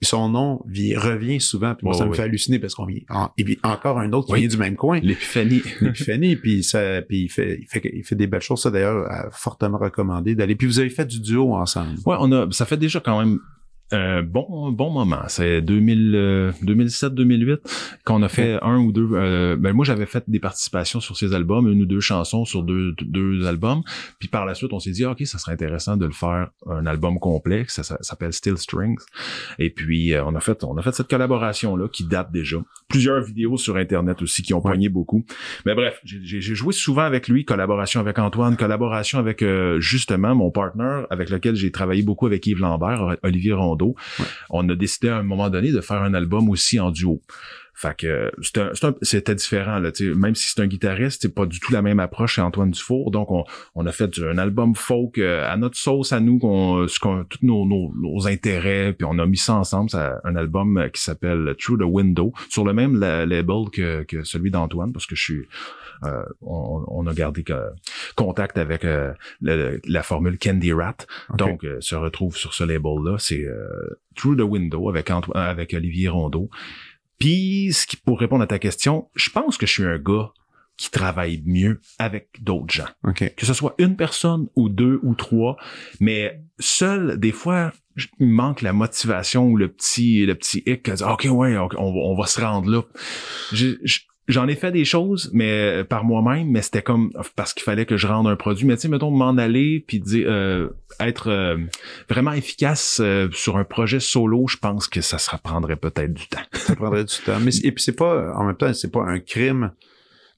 son nom vi- revient souvent, puis moi, ça me fait halluciner parce qu'on vient en- il vient encore un autre qui Oui. vient du même coin. L'épiphanie. L'épiphanie, puis ça, puis il fait, il fait, il fait des belles choses. Ça d'ailleurs, fortement recommandé d'aller. Puis vous avez fait du duo ensemble. Ouais, on a, ça fait déjà quand même un bon, bon moment. C'est 2000, euh, 2007-2008 qu'on a fait un ou deux. euh, ben moi, j'avais fait des participations sur ces albums, une ou deux chansons sur deux, deux albums. Puis par la suite, on s'est dit, ah, ok, ça serait intéressant de le faire un album complet. Ça, ça s'appelle Still Strings. Et puis euh, on a fait, on a fait cette collaboration là qui date déjà. Plusieurs vidéos sur Internet aussi qui ont Ouais. poigné beaucoup. Mais bref, j'ai- joué souvent avec lui, collaboration avec Antoine, collaboration avec euh, justement mon partner avec lequel j'ai travaillé beaucoup avec Yves Lambert, Olivier On a décidé à un moment donné de faire un album aussi en duo. Fait que c'était différent là, même si c'est un guitariste, c'est pas du tout la même approche chez Antoine Dufour. Donc on, on a fait un album folk euh, à notre sauce à nous, qu'on, ce qu'on, tous nos, nos, nos intérêts, puis on a mis ça ensemble, ça, un album euh, qui s'appelle Through the Window, sur le même la- label que, que celui d'Antoine, parce que je suis euh, on, on a gardé que- contact avec euh, le- la formule Candy Rat. Donc, euh, se retrouve sur ce label-là. C'est euh, Through the Window avec, Anto- avec Olivier Rondeau. Puis, ce qui, pour répondre à ta question, je pense que je suis un gars qui travaille mieux avec d'autres gens. OK. Que ce soit une personne ou deux ou trois, mais seul, des fois, il me manque la motivation ou le petit, le petit hic, OK, ouais, on, va- on va se rendre là. J'ai- j'- J'en ai fait des choses, mais euh, par moi-même, mais c'était comme parce qu'il fallait que je rende un produit. Mais tu sais, mettons m'en aller puis dire euh, être euh, vraiment efficace euh, sur un projet solo, je pense que ça se prendrait peut-être du temps. Ça prendrait du temps. Mais, et puis c'est pas, en même temps, c'est pas un crime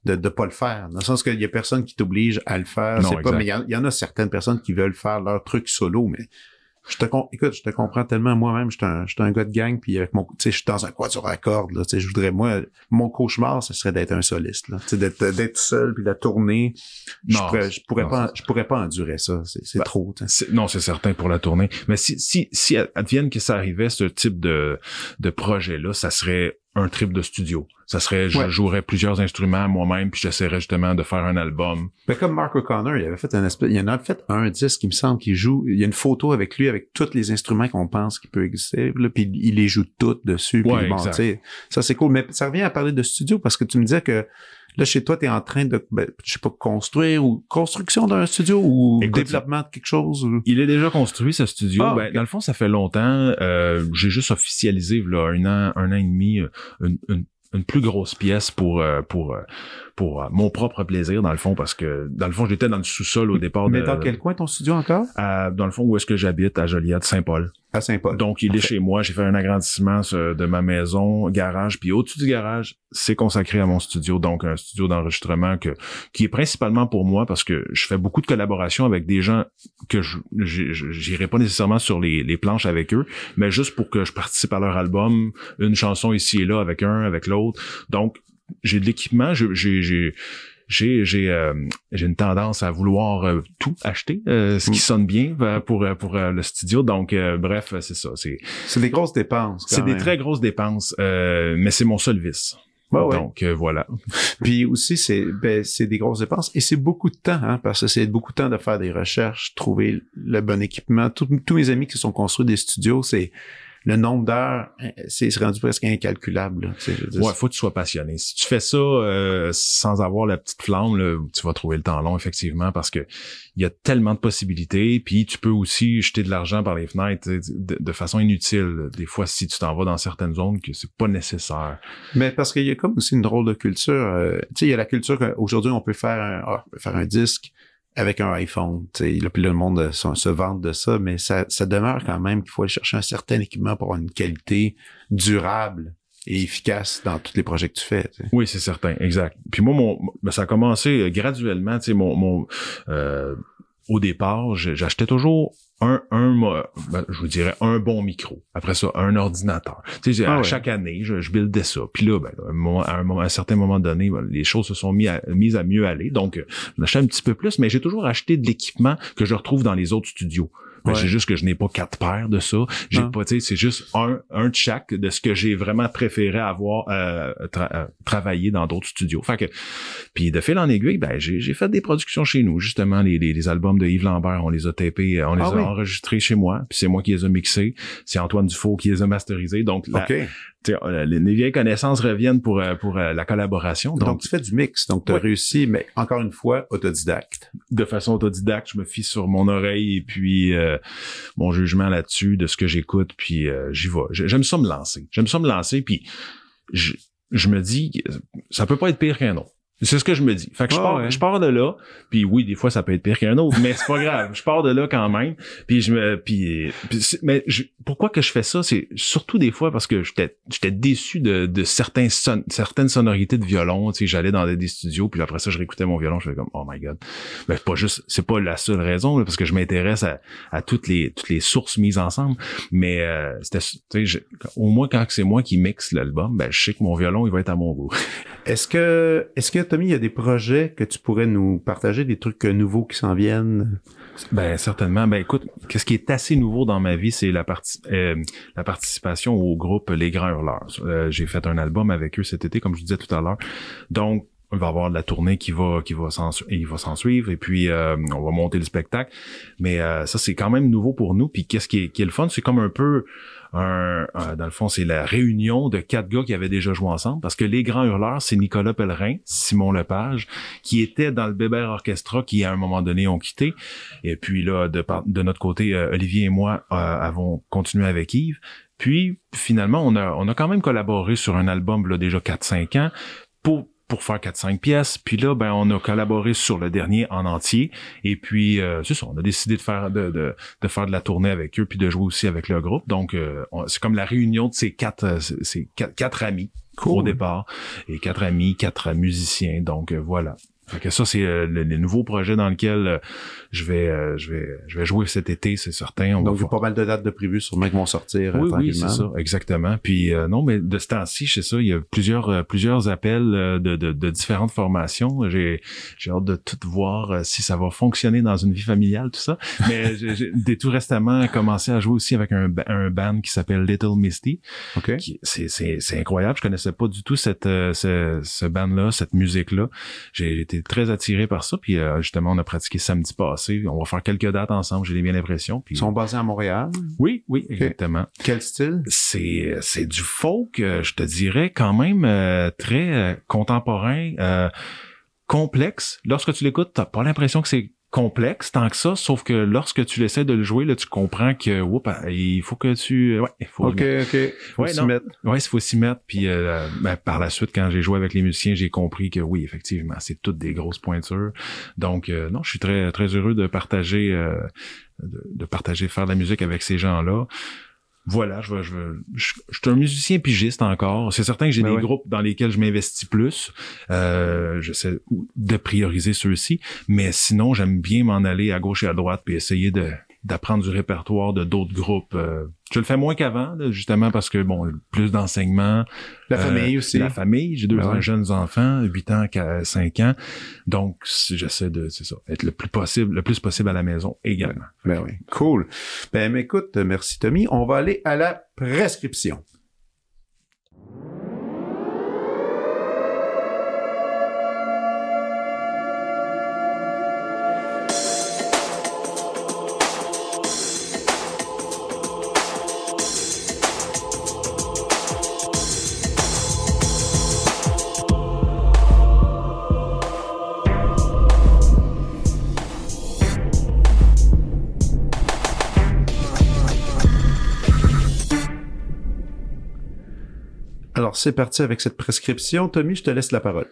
de ne pas le faire. Dans le sens qu'il y a personne qui t'oblige à le faire. Non, pas, mais il y, y en a certaines personnes qui veulent faire leur truc solo, mais Je te écoute, je te comprends tellement moi-même. Je suis un, un, gars de gang, puis avec mon, tu sais, je suis dans un quatuor à cordes. Là, tu sais, je voudrais moi, mon cauchemar, ce serait d'être un soliste. Là, tu sais, d'être d'être seul puis de tourner. je pourrais, je pourrais pas, je pourrais pas endurer ça. C'est ben, trop. Non, c'est certain pour la tournée. Mais si si si advienne que ça arrivait ce type de de projet là, ça serait un trip de studio. Ça serait, je jouerais plusieurs instruments moi-même, puis j'essaierais justement de faire un album. Ben comme Mark O'Connor, il avait fait un espèce, il en a fait un disque, il me semble, qu'il joue. Il y a une photo avec lui avec tous les instruments qu'on pense qu'il peut exister, là, puis il les joue toutes dessus. Puis bon, ça c'est cool. Mais ça revient à parler de studio parce que tu me disais que Là, chez toi, tu es en train de, ben, je sais pas, construire ou construction d'un studio ou développement de quelque chose? Il est déjà construit, ce studio. Ah, ben, Dans le fond, ça fait longtemps. Euh, j'ai juste officialisé, là, un an, un an et demi, euh, une, une, une plus grosse pièce pour euh, pour pour mon propre plaisir dans le fond parce que dans le fond j'étais dans le sous-sol au départ mais dans quel coin ton studio encore? Dans le fond où est-ce que j'habite à Joliette Saint-Paul Saint-Paul. Donc, il est chez moi. J'ai fait un agrandissement de ma maison, garage. Puis au-dessus du garage, c'est consacré à mon studio. Donc, un studio d'enregistrement que qui est principalement pour moi parce que je fais beaucoup de collaborations avec des gens que je j'irai pas nécessairement sur les, les planches avec eux, mais juste pour que je participe à leur album, une chanson ici et là avec un, avec l'autre. Donc, j'ai de l'équipement. J'ai j'ai j'ai euh, j'ai une tendance à vouloir euh, tout acheter euh, ce qui mm. sonne bien pour pour le studio donc bref c'est ça c'est c'est des grosses dépenses c'est des très grosses dépenses mais c'est mon seul vice donc voilà. Puis aussi c'est ben, c'est des grosses dépenses et c'est beaucoup de temps hein, parce que c'est beaucoup de temps de faire des recherches, trouver le bon équipement. tous mes amis qui sont construits des studios, c'est le nombre d'heures, euh, c'est rendu presque incalculable. Là, ouais, faut que tu sois passionné. Si tu fais ça euh, sans avoir la petite flamme, là, tu vas trouver le temps long, effectivement, parce que il y a tellement de possibilités. Puis tu peux aussi jeter de l'argent par les fenêtres de, façon inutile. Des fois, si tu t'en vas dans certaines zones, que c'est pas nécessaire. Mais parce qu'il y a comme aussi une drôle de culture. Euh, tu sais, il y a la culture qu'aujourd'hui, on peut faire un, ah, faire un disque avec un iPhone. Là, puis le monde se, vante de ça, mais ça, ça demeure quand même qu'il faut aller chercher un certain équipement pour avoir une qualité durable et efficace dans tous les projets que tu fais. Oui, c'est certain, exact. Puis moi, mon, ben, ça a commencé euh, graduellement. Mon, mon euh, au départ, j'achetais toujours un, un ben, je vous dirais un bon micro. Après ça, un ordinateur. Tu sais, ah chaque année, je, je buildais ça. Puis là, ben, à, un, à, un, certain moment donné, ben, les choses se sont mis à, mises à mieux aller. Donc, j'achète un petit peu plus, mais j'ai toujours acheté de l'équipement que je retrouve dans les autres studios. Ben, c'est juste que je n'ai pas quatre paires de ça. J'ai ah. pas, tu sais, c'est juste un, un de chaque de ce que j'ai vraiment préféré avoir euh, euh travaillé dans d'autres studios. Fait que, puis de fil en aiguille, ben j'ai fait des productions chez nous. Justement, les, les, albums de Yves Lambert, on les a tapés, on les ah a enregistrés chez moi. Puis c'est moi qui les ai mixés. C'est Antoine Dufault qui les a masterisés. Donc la, euh, les, vieilles connaissances reviennent pour euh, pour euh, la collaboration. Donc, tu fais du mix, donc tu as réussi, mais encore une fois, autodidacte. De façon autodidacte, je me fie sur mon oreille et puis mon jugement là-dessus de ce que j'écoute, puis j'y vais. J'aime ça me lancer. J'aime ça me lancer, puis je, je me dis, ça peut pas être pire qu'un autre. C'est ce que je me dis. Fait que je, pars, je pars de là, puis oui, des fois ça peut être pire qu'un autre, mais c'est pas grave. Je pars de là quand même. Puis je me, puis, mais pourquoi que je fais ça, c'est surtout des fois parce que j'étais, j'étais déçu de, de certains certaines sonorités de violon. Tu sais, j'allais dans des studios, puis après ça, je réécoutais mon violon, je faisais comme oh my god. Mais pas juste, c'est pas la seule raison, parce que je m'intéresse à, à toutes les toutes les sources mises ensemble. Mais euh, c'était, tu sais, au moins quand c'est moi qui mixe l'album, ben je sais que mon violon il va être à mon goût. Est-ce que, est-ce que Tommy, il y a des projets que tu pourrais nous partager, des trucs nouveaux qui s'en viennent? Ben certainement. Ben écoute, qu'est-ce qui est assez nouveau dans ma vie, c'est la partie euh, la participation au groupe Les Grands Hurleurs. Euh, j'ai fait un album avec eux cet été, comme je disais tout à l'heure. Donc on va avoir de la tournée qui va qui va s'en il va s'en suivre et puis euh, on va monter le spectacle mais ça c'est quand même nouveau pour nous puis qu'est-ce qui est, qui est le fun c'est comme un peu un, dans le fond, c'est la réunion de quatre gars qui avaient déjà joué ensemble, parce que les grands hurleurs, c'est Nicolas Pellerin, Simon Lepage, qui étaient dans le Bébert Orchestra, qui à un moment donné ont quitté. Et puis là, de, de notre côté, euh, Olivier et moi euh, avons continué avec Yves. Puis finalement, on a, on a quand même collaboré sur un album là, déjà 4-5 ans pour pour faire 4-5 pièces. Puis là, ben, on a collaboré sur le dernier en entier. Et puis, euh, c'est ça, on a décidé de faire de, de, de, faire de la tournée avec eux, puis de jouer aussi avec le groupe. Donc, euh, c'est comme la réunion de ces quatre, euh, ces quatre, quatre amis au départ. Et quatre amis, quatre musiciens. Donc, voilà. Fait que ça, c'est euh, le, les nouveaux projets dans lesquels euh, je vais euh, je vais je vais jouer cet été, c'est certain. On Donc, il y va a pas mal de dates de prévues sûrement qui vont sortir euh, oui, oui, c'est ça, exactement. Puis euh, non, mais de ce temps-ci, c'est ça, il y a plusieurs euh, plusieurs appels euh, de, de, de différentes formations. J'ai j'ai hâte de tout voir si ça va fonctionner dans une vie familiale, tout ça. Mais j'ai tout récemment commencé à jouer aussi avec un, un band qui s'appelle Little Misty. OK. C'est c'est c'est incroyable. Je connaissais pas du tout cette ce, ce band-là, cette musique-là. J'ai été très attiré par ça. Puis euh, justement, on a pratiqué samedi passé. On va faire quelques dates ensemble. J'ai bien l'impression. Puis Ils sont basés à Montréal? oui, oui, exactement Quel style? c'est c'est du folk, euh, je te dirais quand même euh, très euh, contemporain, euh, complexe. Lorsque tu l'écoutes, t'as pas l'impression que c'est complexe tant que ça, sauf que lorsque tu essaies de le jouer, là, tu comprends que il faut que tu ouais, il faut OK, OK. Faut Ouais, s'y mettre. Ouais, il faut s'y mettre. Puis euh, ben, par la suite, quand j'ai joué avec les musiciens, j'ai compris que oui, effectivement, c'est toutes des grosses pointures. Donc euh, non, je suis très très heureux de partager euh, de, de partager faire de la musique avec ces gens-là. Voilà, je, je, je, je suis un musicien pigiste encore. C'est certain que j'ai Ben des ouais. groupes dans lesquels je m'investis plus. Euh, J'essaie de prioriser ceux-ci, mais sinon j'aime bien m'en aller à gauche et à droite puis essayer de d'apprendre du répertoire de d'autres groupes. Euh, je le fais moins qu'avant, justement parce que bon, plus d'enseignement, La euh, famille aussi. la famille, j'ai deux Ben ouais. jeunes enfants, 8 ans, 5 ans. Donc, j'essaie de, c'est ça, être le plus possible, le plus possible à la maison également. Ben oui. Cool. Ben, écoute, merci Tommy. On va aller à la prescription. C'est parti avec cette prescription. Tommy, je te laisse la parole.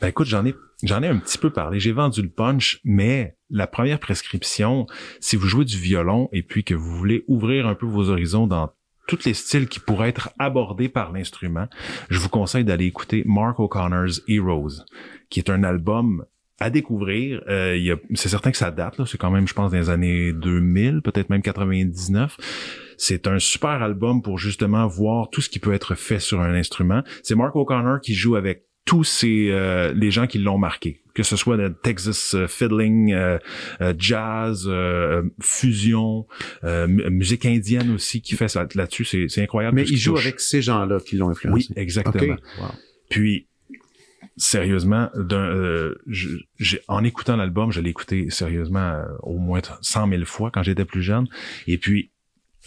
Ben écoute, j'en ai, j'en ai un petit peu parlé. J'ai vendu le punch, mais la première prescription, si vous jouez du violon et puis que vous voulez ouvrir un peu vos horizons dans tous les styles qui pourraient être abordés par l'instrument, je vous conseille d'aller écouter Mark O'Connor's Heroes, qui est un album à découvrir. Euh, c'est certain que ça date, là. c'est quand même, je pense, dans les années 2000, peut-être même 99. C'est un super album pour justement voir tout ce qui peut être fait sur un instrument. C'est Mark O'Connor qui joue avec tous ces euh, les gens qui l'ont marqué, que ce soit de Texas euh, fiddling, euh, euh, jazz, euh, fusion, euh, mu- musique indienne aussi qui fait ça là-dessus, c'est incroyable. Mais il joue avec ces gens-là qui l'ont oui, influencé. exactement. OK. Wow. Puis sérieusement, euh, en écoutant l'album, je l'ai écouté sérieusement euh, au moins 100 000 fois quand j'étais plus jeune. Et puis,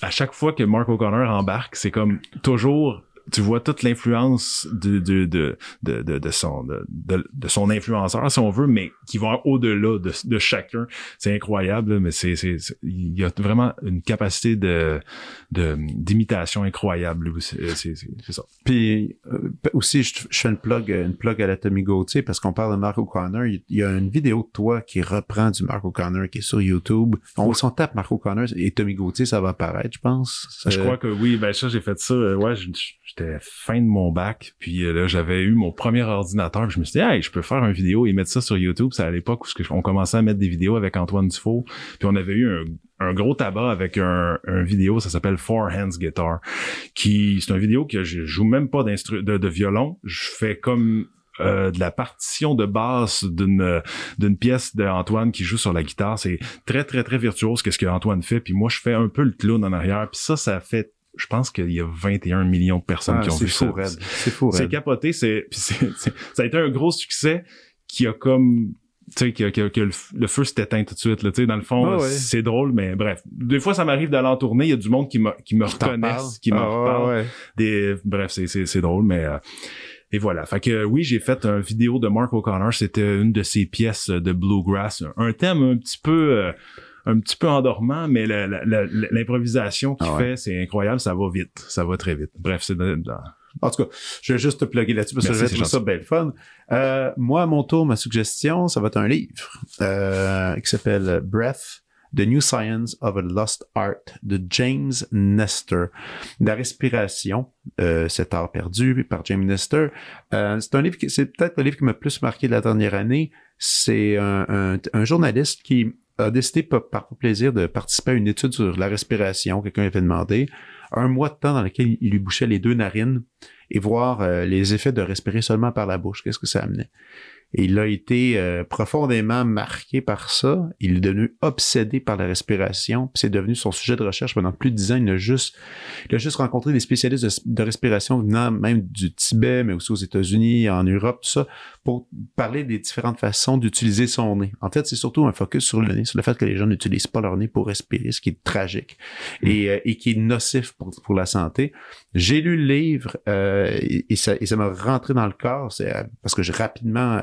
à chaque fois que Mark O'Connor embarque, c'est comme toujours, tu vois toute l'influence de, de, de, de, de, son, de, de, son influenceur, si on veut, mais qui va au-delà de, de chacun. C'est incroyable, mais c'est, c'est, il y a vraiment une capacité de, de, d'imitation incroyable. C'est, c'est, c'est, ça. Puis euh, aussi, je, je fais une plug, une plug à la Tommy Gauthier parce qu'on parle de Mark O'Connor. Il, y a une vidéo de toi qui reprend du Mark O'Connor qui est sur YouTube. On, si on tape Mark O'Connor et Tommy Gauthier, ça va apparaître, je pense. Je Euh, crois que oui, ben ça j'ai fait ça. euh, ouais, je- j'étais fin de mon bac, puis euh, là j'avais eu mon premier ordinateur. puis Je me suis dit, hey, je peux faire une vidéo et mettre ça sur YouTube. C'est à l'époque où on commençait à mettre des vidéos avec Antoine Dufault. Puis on avait eu un, gros tabac avec un, vidéo, ça s'appelle Four Hands Guitar, qui c'est une vidéo que je joue même pas d'instru de, de violon. Je fais comme euh, de la partition de basse d'une d'une pièce d'Antoine qui joue sur la guitare. C'est très, très, très virtuose qu'est-ce que Antoine fait. Puis moi, je fais un peu le clown en arrière. Puis ça, ça fait, je pense qu'il y a 21 millions de personnes ah, qui ont vu fou, ça. C'est fou, C'est capoté. C'est, ça a été un gros succès qui a comme tu sais que, que, que le, feu s'est éteint tout de suite là, tu sais dans le fond ouais. c'est drôle mais bref. Des fois ça m'arrive d'aller en tournée il y a du monde qui me qui me reconnaissent qui me Ah, ouais, des bref c'est c'est c'est drôle mais euh, et voilà. Fait que oui j'ai fait une vidéo de Mark O'Connor. C'était une de ses pièces de bluegrass. Un thème un petit peu euh, un petit peu endormant mais l'improvisation qu'il Ah ouais. fait c'est incroyable ça va vite ça va très vite bref c'est En tout cas, je vais juste te plugger là-dessus parce que je vais trouver ça bien le fun. Euh, moi, à mon tour, ma suggestion, ça va être un livre euh, qui s'appelle Breath The New Science of a Lost Art de James Nestor. La respiration, euh, cet art perdu par James Nestor. Euh, c'est un livre qui, c'est peut-être le livre qui m'a plus marqué de la dernière année. C'est un, un, un journaliste qui a décidé par, plaisir de participer à une étude sur la respiration. Quelqu'un avait demandé un mois de temps dans lequel il lui bouchait les deux narines et voir euh, les effets de respirer seulement par la bouche. Qu'est-ce que ça amenait? Il a été euh, profondément marqué par ça. Il est devenu obsédé par la respiration. C'est devenu son sujet de recherche pendant plus de dix ans. Il a juste, il a juste rencontré des spécialistes de, de, respiration venant même du Tibet, mais aussi aux États-Unis, en Europe, tout ça, pour parler des différentes façons d'utiliser son nez. En fait, c'est surtout un focus sur le nez, sur le fait que les gens n'utilisent pas leur nez pour respirer, ce qui est tragique mmh. et, euh, et, qui est nocif pour, pour la santé. J'ai lu le livre euh, et, et, ça, et ça m'a rentré dans le corps, c'est parce que j'ai rapidement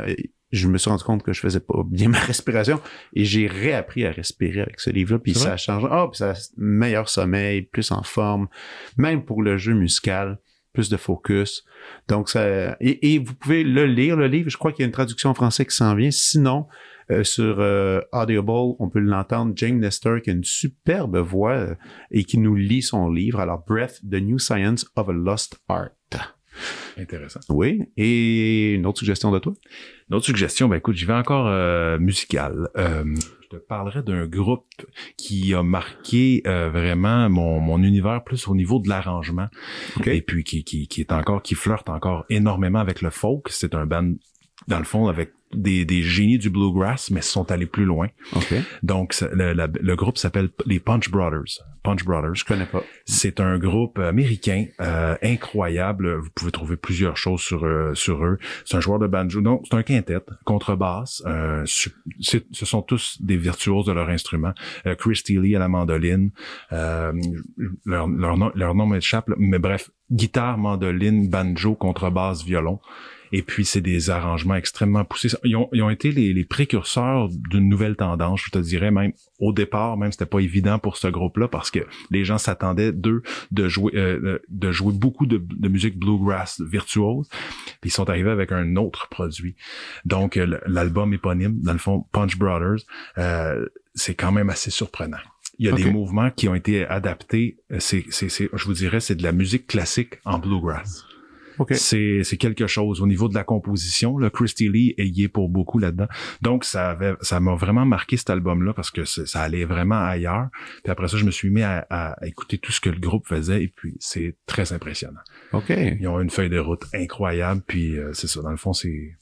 je me suis rendu compte que je faisais pas bien ma respiration et j'ai réappris à respirer avec ce livre-là. Puis ça a changé. Oh, puis ça a meilleur sommeil, plus en forme, même pour le jeu musical, plus de focus. Donc ça et, et vous pouvez le lire le livre. Je crois qu'il y a une traduction en français qui s'en vient. Sinon, euh, sur euh, Audible, on peut l'entendre. Jane Nestor qui a une superbe voix euh, et qui nous lit son livre. Alors, Breath, The New Science of a Lost Art. Intéressant. Oui. Et une autre suggestion de toi? Une autre suggestion, ben écoute, j'y vais encore euh, musical. Euh, je te parlerai d'un groupe qui a marqué euh, vraiment mon, mon univers plus au niveau de l'arrangement. Okay. Et puis qui, qui, qui est encore, qui flirte encore énormément avec le folk. C'est un band, dans le fond, avec des, des génies du bluegrass, mais sont allés plus loin. Okay. Donc, le, groupe s'appelle les Punch Brothers. Punch Brothers. Je connais pas. C'est un groupe américain euh, incroyable. Vous pouvez trouver plusieurs choses sur euh, sur eux. C'est un joueur de banjo. Donc, c'est un quintet, contrebasse. Euh, ce sont tous des virtuoses de leur instrument. Euh, Chris Steele à la mandoline. Euh, leur, leur, nom, leur nom m'échappe, mais bref, guitare, mandoline, banjo, contrebasse, violon. Et puis, c'est des arrangements extrêmement poussés. Ils ont, ils ont été les, les précurseurs d'une nouvelle tendance, je te dirais même au départ, même c'était pas évident pour ce groupe-là parce que les gens s'attendaient d'eux de jouer euh, de jouer beaucoup de, de, musique bluegrass virtuose. Puis ils sont arrivés avec un autre produit. Donc l'album éponyme, dans le fond, Punch Brothers, euh, c'est quand même assez surprenant. Il y a okay. des mouvements qui ont été adaptés. C'est, c'est, c'est, je vous dirais, c'est de la musique classique en bluegrass. Okay. C'est, c'est quelque chose au niveau de la composition. Là, Christy Lee est pour beaucoup là-dedans. Donc, ça avait, ça m'a vraiment marqué cet album-là parce que ça allait vraiment ailleurs. Puis après ça, je me suis mis à, à, écouter tout ce que le groupe faisait et puis c'est très impressionnant. OK. Ils ont une feuille de route incroyable. Puis euh, c'est ça, dans le fond, c'est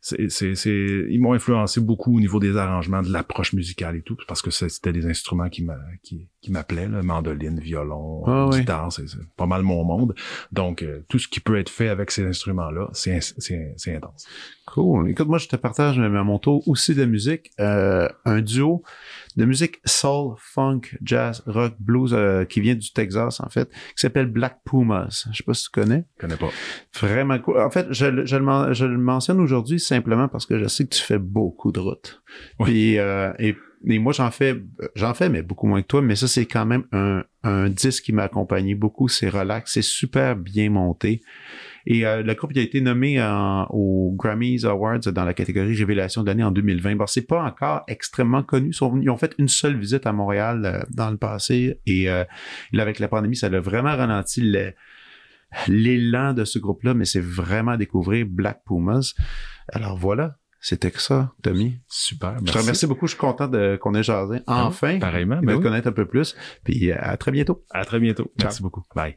c'est, c'est, ils m'ont influencé beaucoup au niveau des arrangements, de l'approche musicale et tout, parce que c'était des instruments qui, qui, qui m'appelaient, là, mandoline, violon, oh, guitare, oui. c'est, pas mal mon monde. Donc, euh, tout ce qui peut être fait avec ces instruments-là, c'est, c'est, c'est intense. Cool. Écoute, moi, je te partage à mon tour aussi de musique, euh, un duo de musique soul, funk, jazz, rock, blues euh, qui vient du Texas en fait, qui s'appelle Black Pumas. Je sais pas si tu connais. Je connais pas. Vraiment cool. En fait, je, je, le, je le mentionne aujourd'hui simplement parce que je sais que tu fais beaucoup de routes. Oui. Puis euh, et, et, moi j'en fais j'en fais mais beaucoup moins que toi, mais ça c'est quand même un, un disque qui m'a accompagné beaucoup, c'est relax, c'est super bien monté. Et euh, le groupe il a été nommé en, aux Grammys Awards dans la catégorie Révélation de l'année en 2020. Bon, c'est pas encore extrêmement connu. Ils, sont, ils ont fait une seule visite à Montréal euh, dans le passé et euh, là, avec la pandémie, ça a vraiment ralenti le, l'élan de ce groupe-là, mais c'est vraiment découvrir Black Pumas. Alors voilà, c'était que ça, Tommy. Super. Merci. Je te remercie beaucoup. Je suis content de, qu'on ait jasé. Enfin. Ah, pareillement. De ben oui. connaître un peu plus. Puis à très bientôt. À très bientôt. Ciao. Merci beaucoup. Bye.